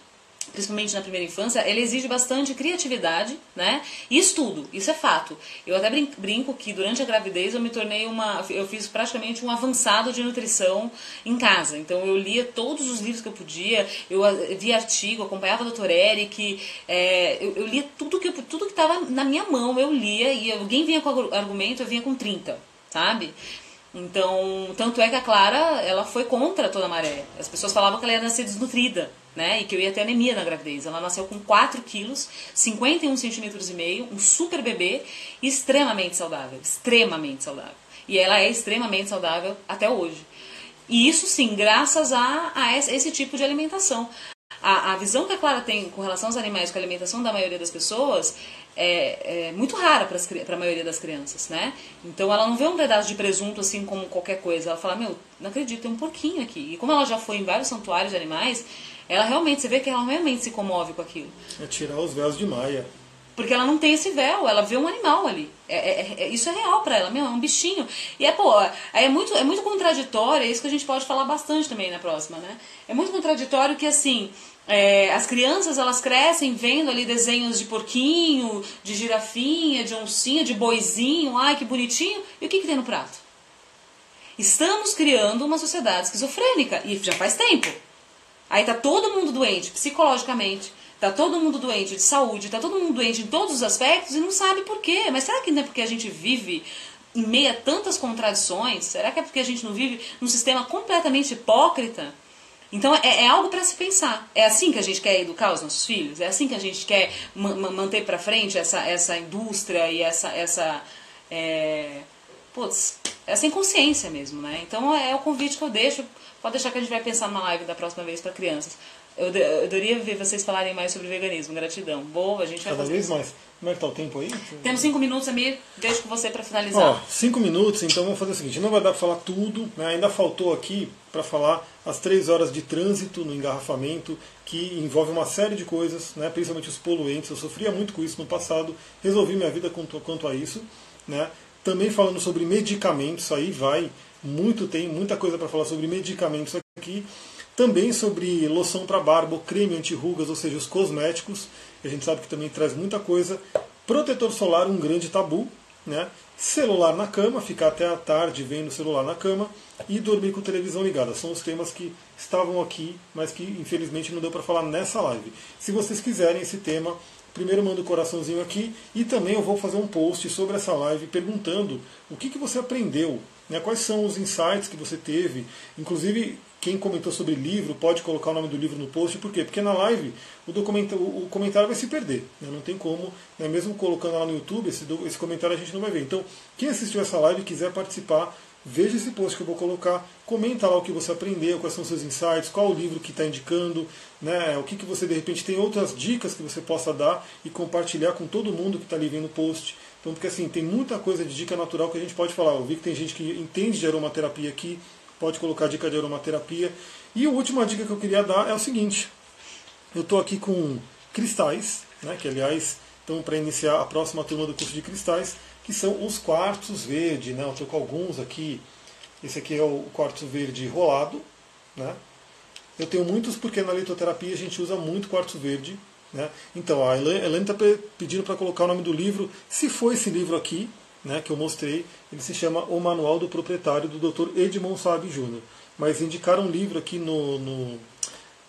principalmente na primeira infância, ela exige bastante criatividade, né? E estudo, isso é fato. Eu até brinco que durante a gravidez eu me tornei uma, eu fiz praticamente um avançado de nutrição em casa. Então eu lia todos os livros que eu podia, eu via artigo, acompanhava a doutora Eric, é, eu, eu, lia tudo que tudo que estava na minha mão, eu lia e alguém vinha com argumento, eu vinha com 30, sabe? Então, tanto é que a Clara, ela foi contra toda a maré. As pessoas falavam que ela ia nascer desnutrida, né? E que eu ia ter anemia na gravidez. Ela nasceu com 4 quilos, 51 centímetros e meio, um super bebê, extremamente saudável, extremamente saudável. E ela é extremamente saudável até hoje. E isso sim, graças a, a esse tipo de alimentação. A, a visão que a Clara tem com relação aos animais, com a alimentação da maioria das pessoas, é, é muito rara para a maioria das crianças, né? Então ela não vê um pedaço de presunto assim como qualquer coisa. Ela fala, meu, não acredito, tem um porquinho aqui. E como ela já foi em vários santuários de animais, ela realmente, você vê que ela realmente se comove com aquilo. É tirar os véus de Maia. Porque ela não tem esse véu, ela vê um animal ali. É, é, é isso é real para ela, meu, é um bichinho. E é, pô, é muito, é muito contraditório, é isso que a gente pode falar bastante também na próxima, né? É muito contraditório que, assim, é, as crianças elas crescem vendo ali desenhos de porquinho, de girafinha, de oncinha, de boizinho, ai que bonitinho. E o que, que tem no prato? Estamos criando uma sociedade esquizofrênica e já faz tempo. Aí tá todo mundo doente psicologicamente, tá todo mundo doente de saúde, tá todo mundo doente em todos os aspectos e não sabe por quê. Mas será que não é porque a gente vive em meio a tantas contradições? Será que é porque a gente não vive num sistema completamente hipócrita? Então é, é algo para se pensar. É assim que a gente quer educar os nossos filhos? É assim que a gente quer manter para frente essa, essa indústria e essa essa é, putz, essa inconsciência mesmo, né? Então é o convite que eu deixo. Pode deixar que a gente vai pensar na live da próxima vez para crianças. Eu, eu adoraria ver vocês falarem mais sobre veganismo. Gratidão. Boa, a gente vai Cada fazer vez mais. Como é que tá o tempo aí? Temos cinco minutos, Amir. Deixo com você para finalizar. Ó, cinco minutos, então vamos fazer o seguinte: não vai dar para falar tudo, né? ainda faltou aqui para falar as três horas de trânsito no engarrafamento, que envolve uma série de coisas, né? principalmente os poluentes. Eu sofria muito com isso no passado, resolvi minha vida quanto, quanto a isso. Né? Também falando sobre medicamentos, aí vai muito, tem muita coisa para falar sobre medicamentos aqui. Também sobre loção para barba, creme anti-rugas, ou seja, os cosméticos. A gente sabe que também traz muita coisa. Protetor solar, um grande tabu. Né? Celular na cama, ficar até a tarde vendo o celular na cama. E dormir com televisão ligada. São os temas que estavam aqui, mas que infelizmente não deu para falar nessa live. Se vocês quiserem esse tema, primeiro manda o um coraçãozinho aqui e também eu vou fazer um post sobre essa live perguntando o que, que você aprendeu, né, quais são os insights que você teve. Inclusive, quem comentou sobre livro pode colocar o nome do livro no post, por quê? Porque na live o, o comentário vai se perder, né? não tem como, né? mesmo colocando lá no YouTube, esse, esse comentário a gente não vai ver. Então, quem assistiu essa live e quiser participar, veja esse post que eu vou colocar, comenta lá o que você aprendeu, quais são os seus insights, qual o livro que está indicando, né? o que, que você de repente tem outras dicas que você possa dar e compartilhar com todo mundo que está ali vendo o post. Então, porque assim, tem muita coisa de dica natural que a gente pode falar. Eu vi que tem gente que entende de aromaterapia aqui, pode colocar dica de aromaterapia. E a última dica que eu queria dar é o seguinte: eu estou aqui com cristais, né, que aliás estão para iniciar a próxima turma do curso de cristais, que são os quartos verde. Né, eu estou com alguns aqui. Esse aqui é o quartzo verde rolado. Né, eu tenho muitos porque na litoterapia a gente usa muito quartzo verde. Né? Então, a Elaine está pedindo para colocar o nome do livro. Se for esse livro aqui, né, que eu mostrei, ele se chama O Manual do Proprietário, do Dr. Edmond Saab Jr. Mas indicaram um livro aqui no, no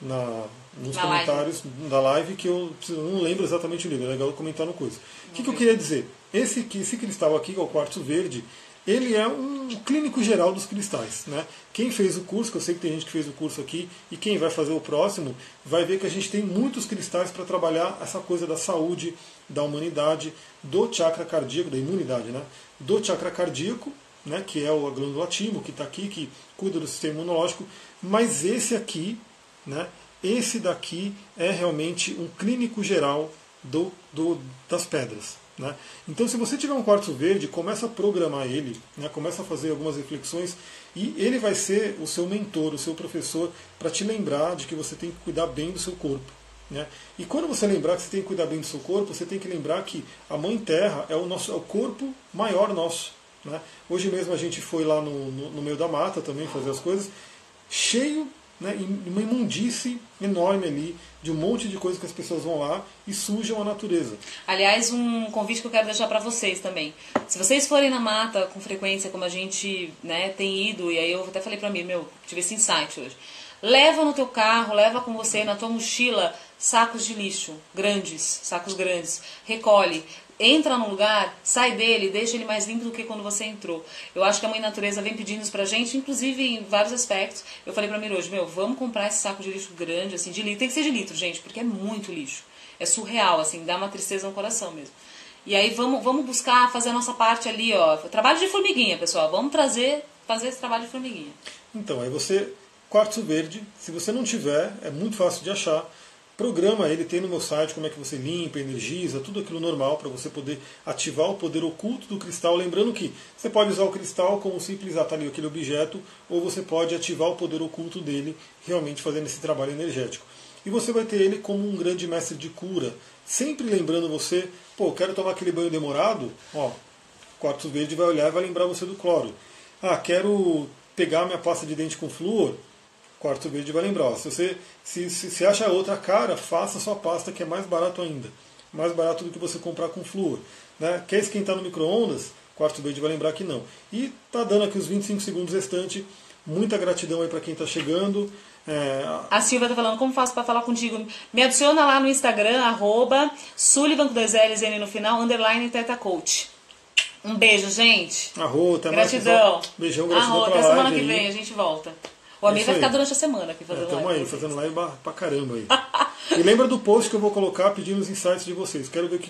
na, nos na comentários live. da live que eu, não lembro exatamente o livro, é legal comentar no coisa. O que, que, eu queria dizer? Esse, esse cristal aqui, que é o quartzo verde, ele é um clínico geral dos cristais. Né? Quem fez o curso, que eu sei que tem gente que fez o curso aqui, e quem vai fazer o próximo, vai ver que a gente tem muitos cristais para trabalhar essa coisa da saúde, da humanidade, do chakra cardíaco, da imunidade, né? do chakra cardíaco, né? que é a glândula timo, que está aqui, que cuida do sistema imunológico, mas esse aqui, né? esse daqui é realmente um clínico geral do, do das pedras. Né? Então, se você tiver um quartzo verde, começa a programar ele, né? começa a fazer algumas reflexões e ele vai ser o seu mentor, o seu professor, para te lembrar de que você tem que cuidar bem do seu corpo. Né? E quando você lembrar que você tem que cuidar bem do seu corpo, você tem que lembrar que a Mãe Terra é o, nosso, é o corpo maior nosso. Né? Hoje mesmo a gente foi lá no, no, no meio da mata também fazer as coisas, cheio né, uma imundície enorme ali, de um monte de coisas que as pessoas vão lá e sujam a natureza. Aliás, um convite que eu quero deixar para vocês também. Se vocês forem na mata com frequência, como a gente né, tem ido, e aí eu até falei para mim, meu, tive esse insight hoje. Leva no teu carro, leva com você na tua mochila sacos de lixo, grandes, sacos grandes. Recolhe, entra no lugar, sai dele, deixa ele mais limpo do que quando você entrou. Eu acho que a mãe natureza vem pedindo isso pra gente, inclusive em vários aspectos. Eu falei pra mim hoje, meu, vamos comprar esse saco de lixo grande, assim, de litro. Tem que ser de litro, gente, porque é muito lixo. É surreal, assim, dá uma tristeza no coração mesmo. E aí vamos, vamos buscar fazer a nossa parte ali, ó. Trabalho de formiguinha, pessoal. Vamos trazer, fazer esse trabalho de formiguinha. Então, aí você, quartzo verde, se você não tiver, é muito fácil de achar programa ele tem no meu site como é que você limpa, energiza, tudo aquilo normal para você poder ativar o poder oculto do cristal. Lembrando que você pode usar o cristal como simples atalho aquele objeto, ou você pode ativar o poder oculto dele, realmente fazendo esse trabalho energético. E você vai ter ele como um grande mestre de cura, sempre lembrando você, pô, quero tomar aquele banho demorado, ó, quartzo verde vai olhar e vai lembrar você do cloro. Ah, quero pegar minha pasta de dente com flúor, quarto verde vai lembrar. Ó, se você se, se, se, acha outra cara, faça sua pasta que é mais barato ainda. Mais barato do que você comprar com flúor. Né? Quer esquentar no micro-ondas? Quarto verde vai lembrar que não. E tá dando aqui os 25 segundos restantes. Muita gratidão aí para quem está chegando. É... A Silvia tá falando, como faço para falar contigo? Me adiciona lá no Instagram, arroba Sullivan com dois L's N no final, underline Teta Coach. Um beijo, gente. Arro, até gratidão. Mais, Beijão, gratidão Arro, até semana que vem a gente volta. O amigo vai ficar durante a semana aqui fazendo é, live. aí, fazendo live pra caramba aí. e lembra do post que eu vou colocar pedindo os insights de vocês. Quero ver o que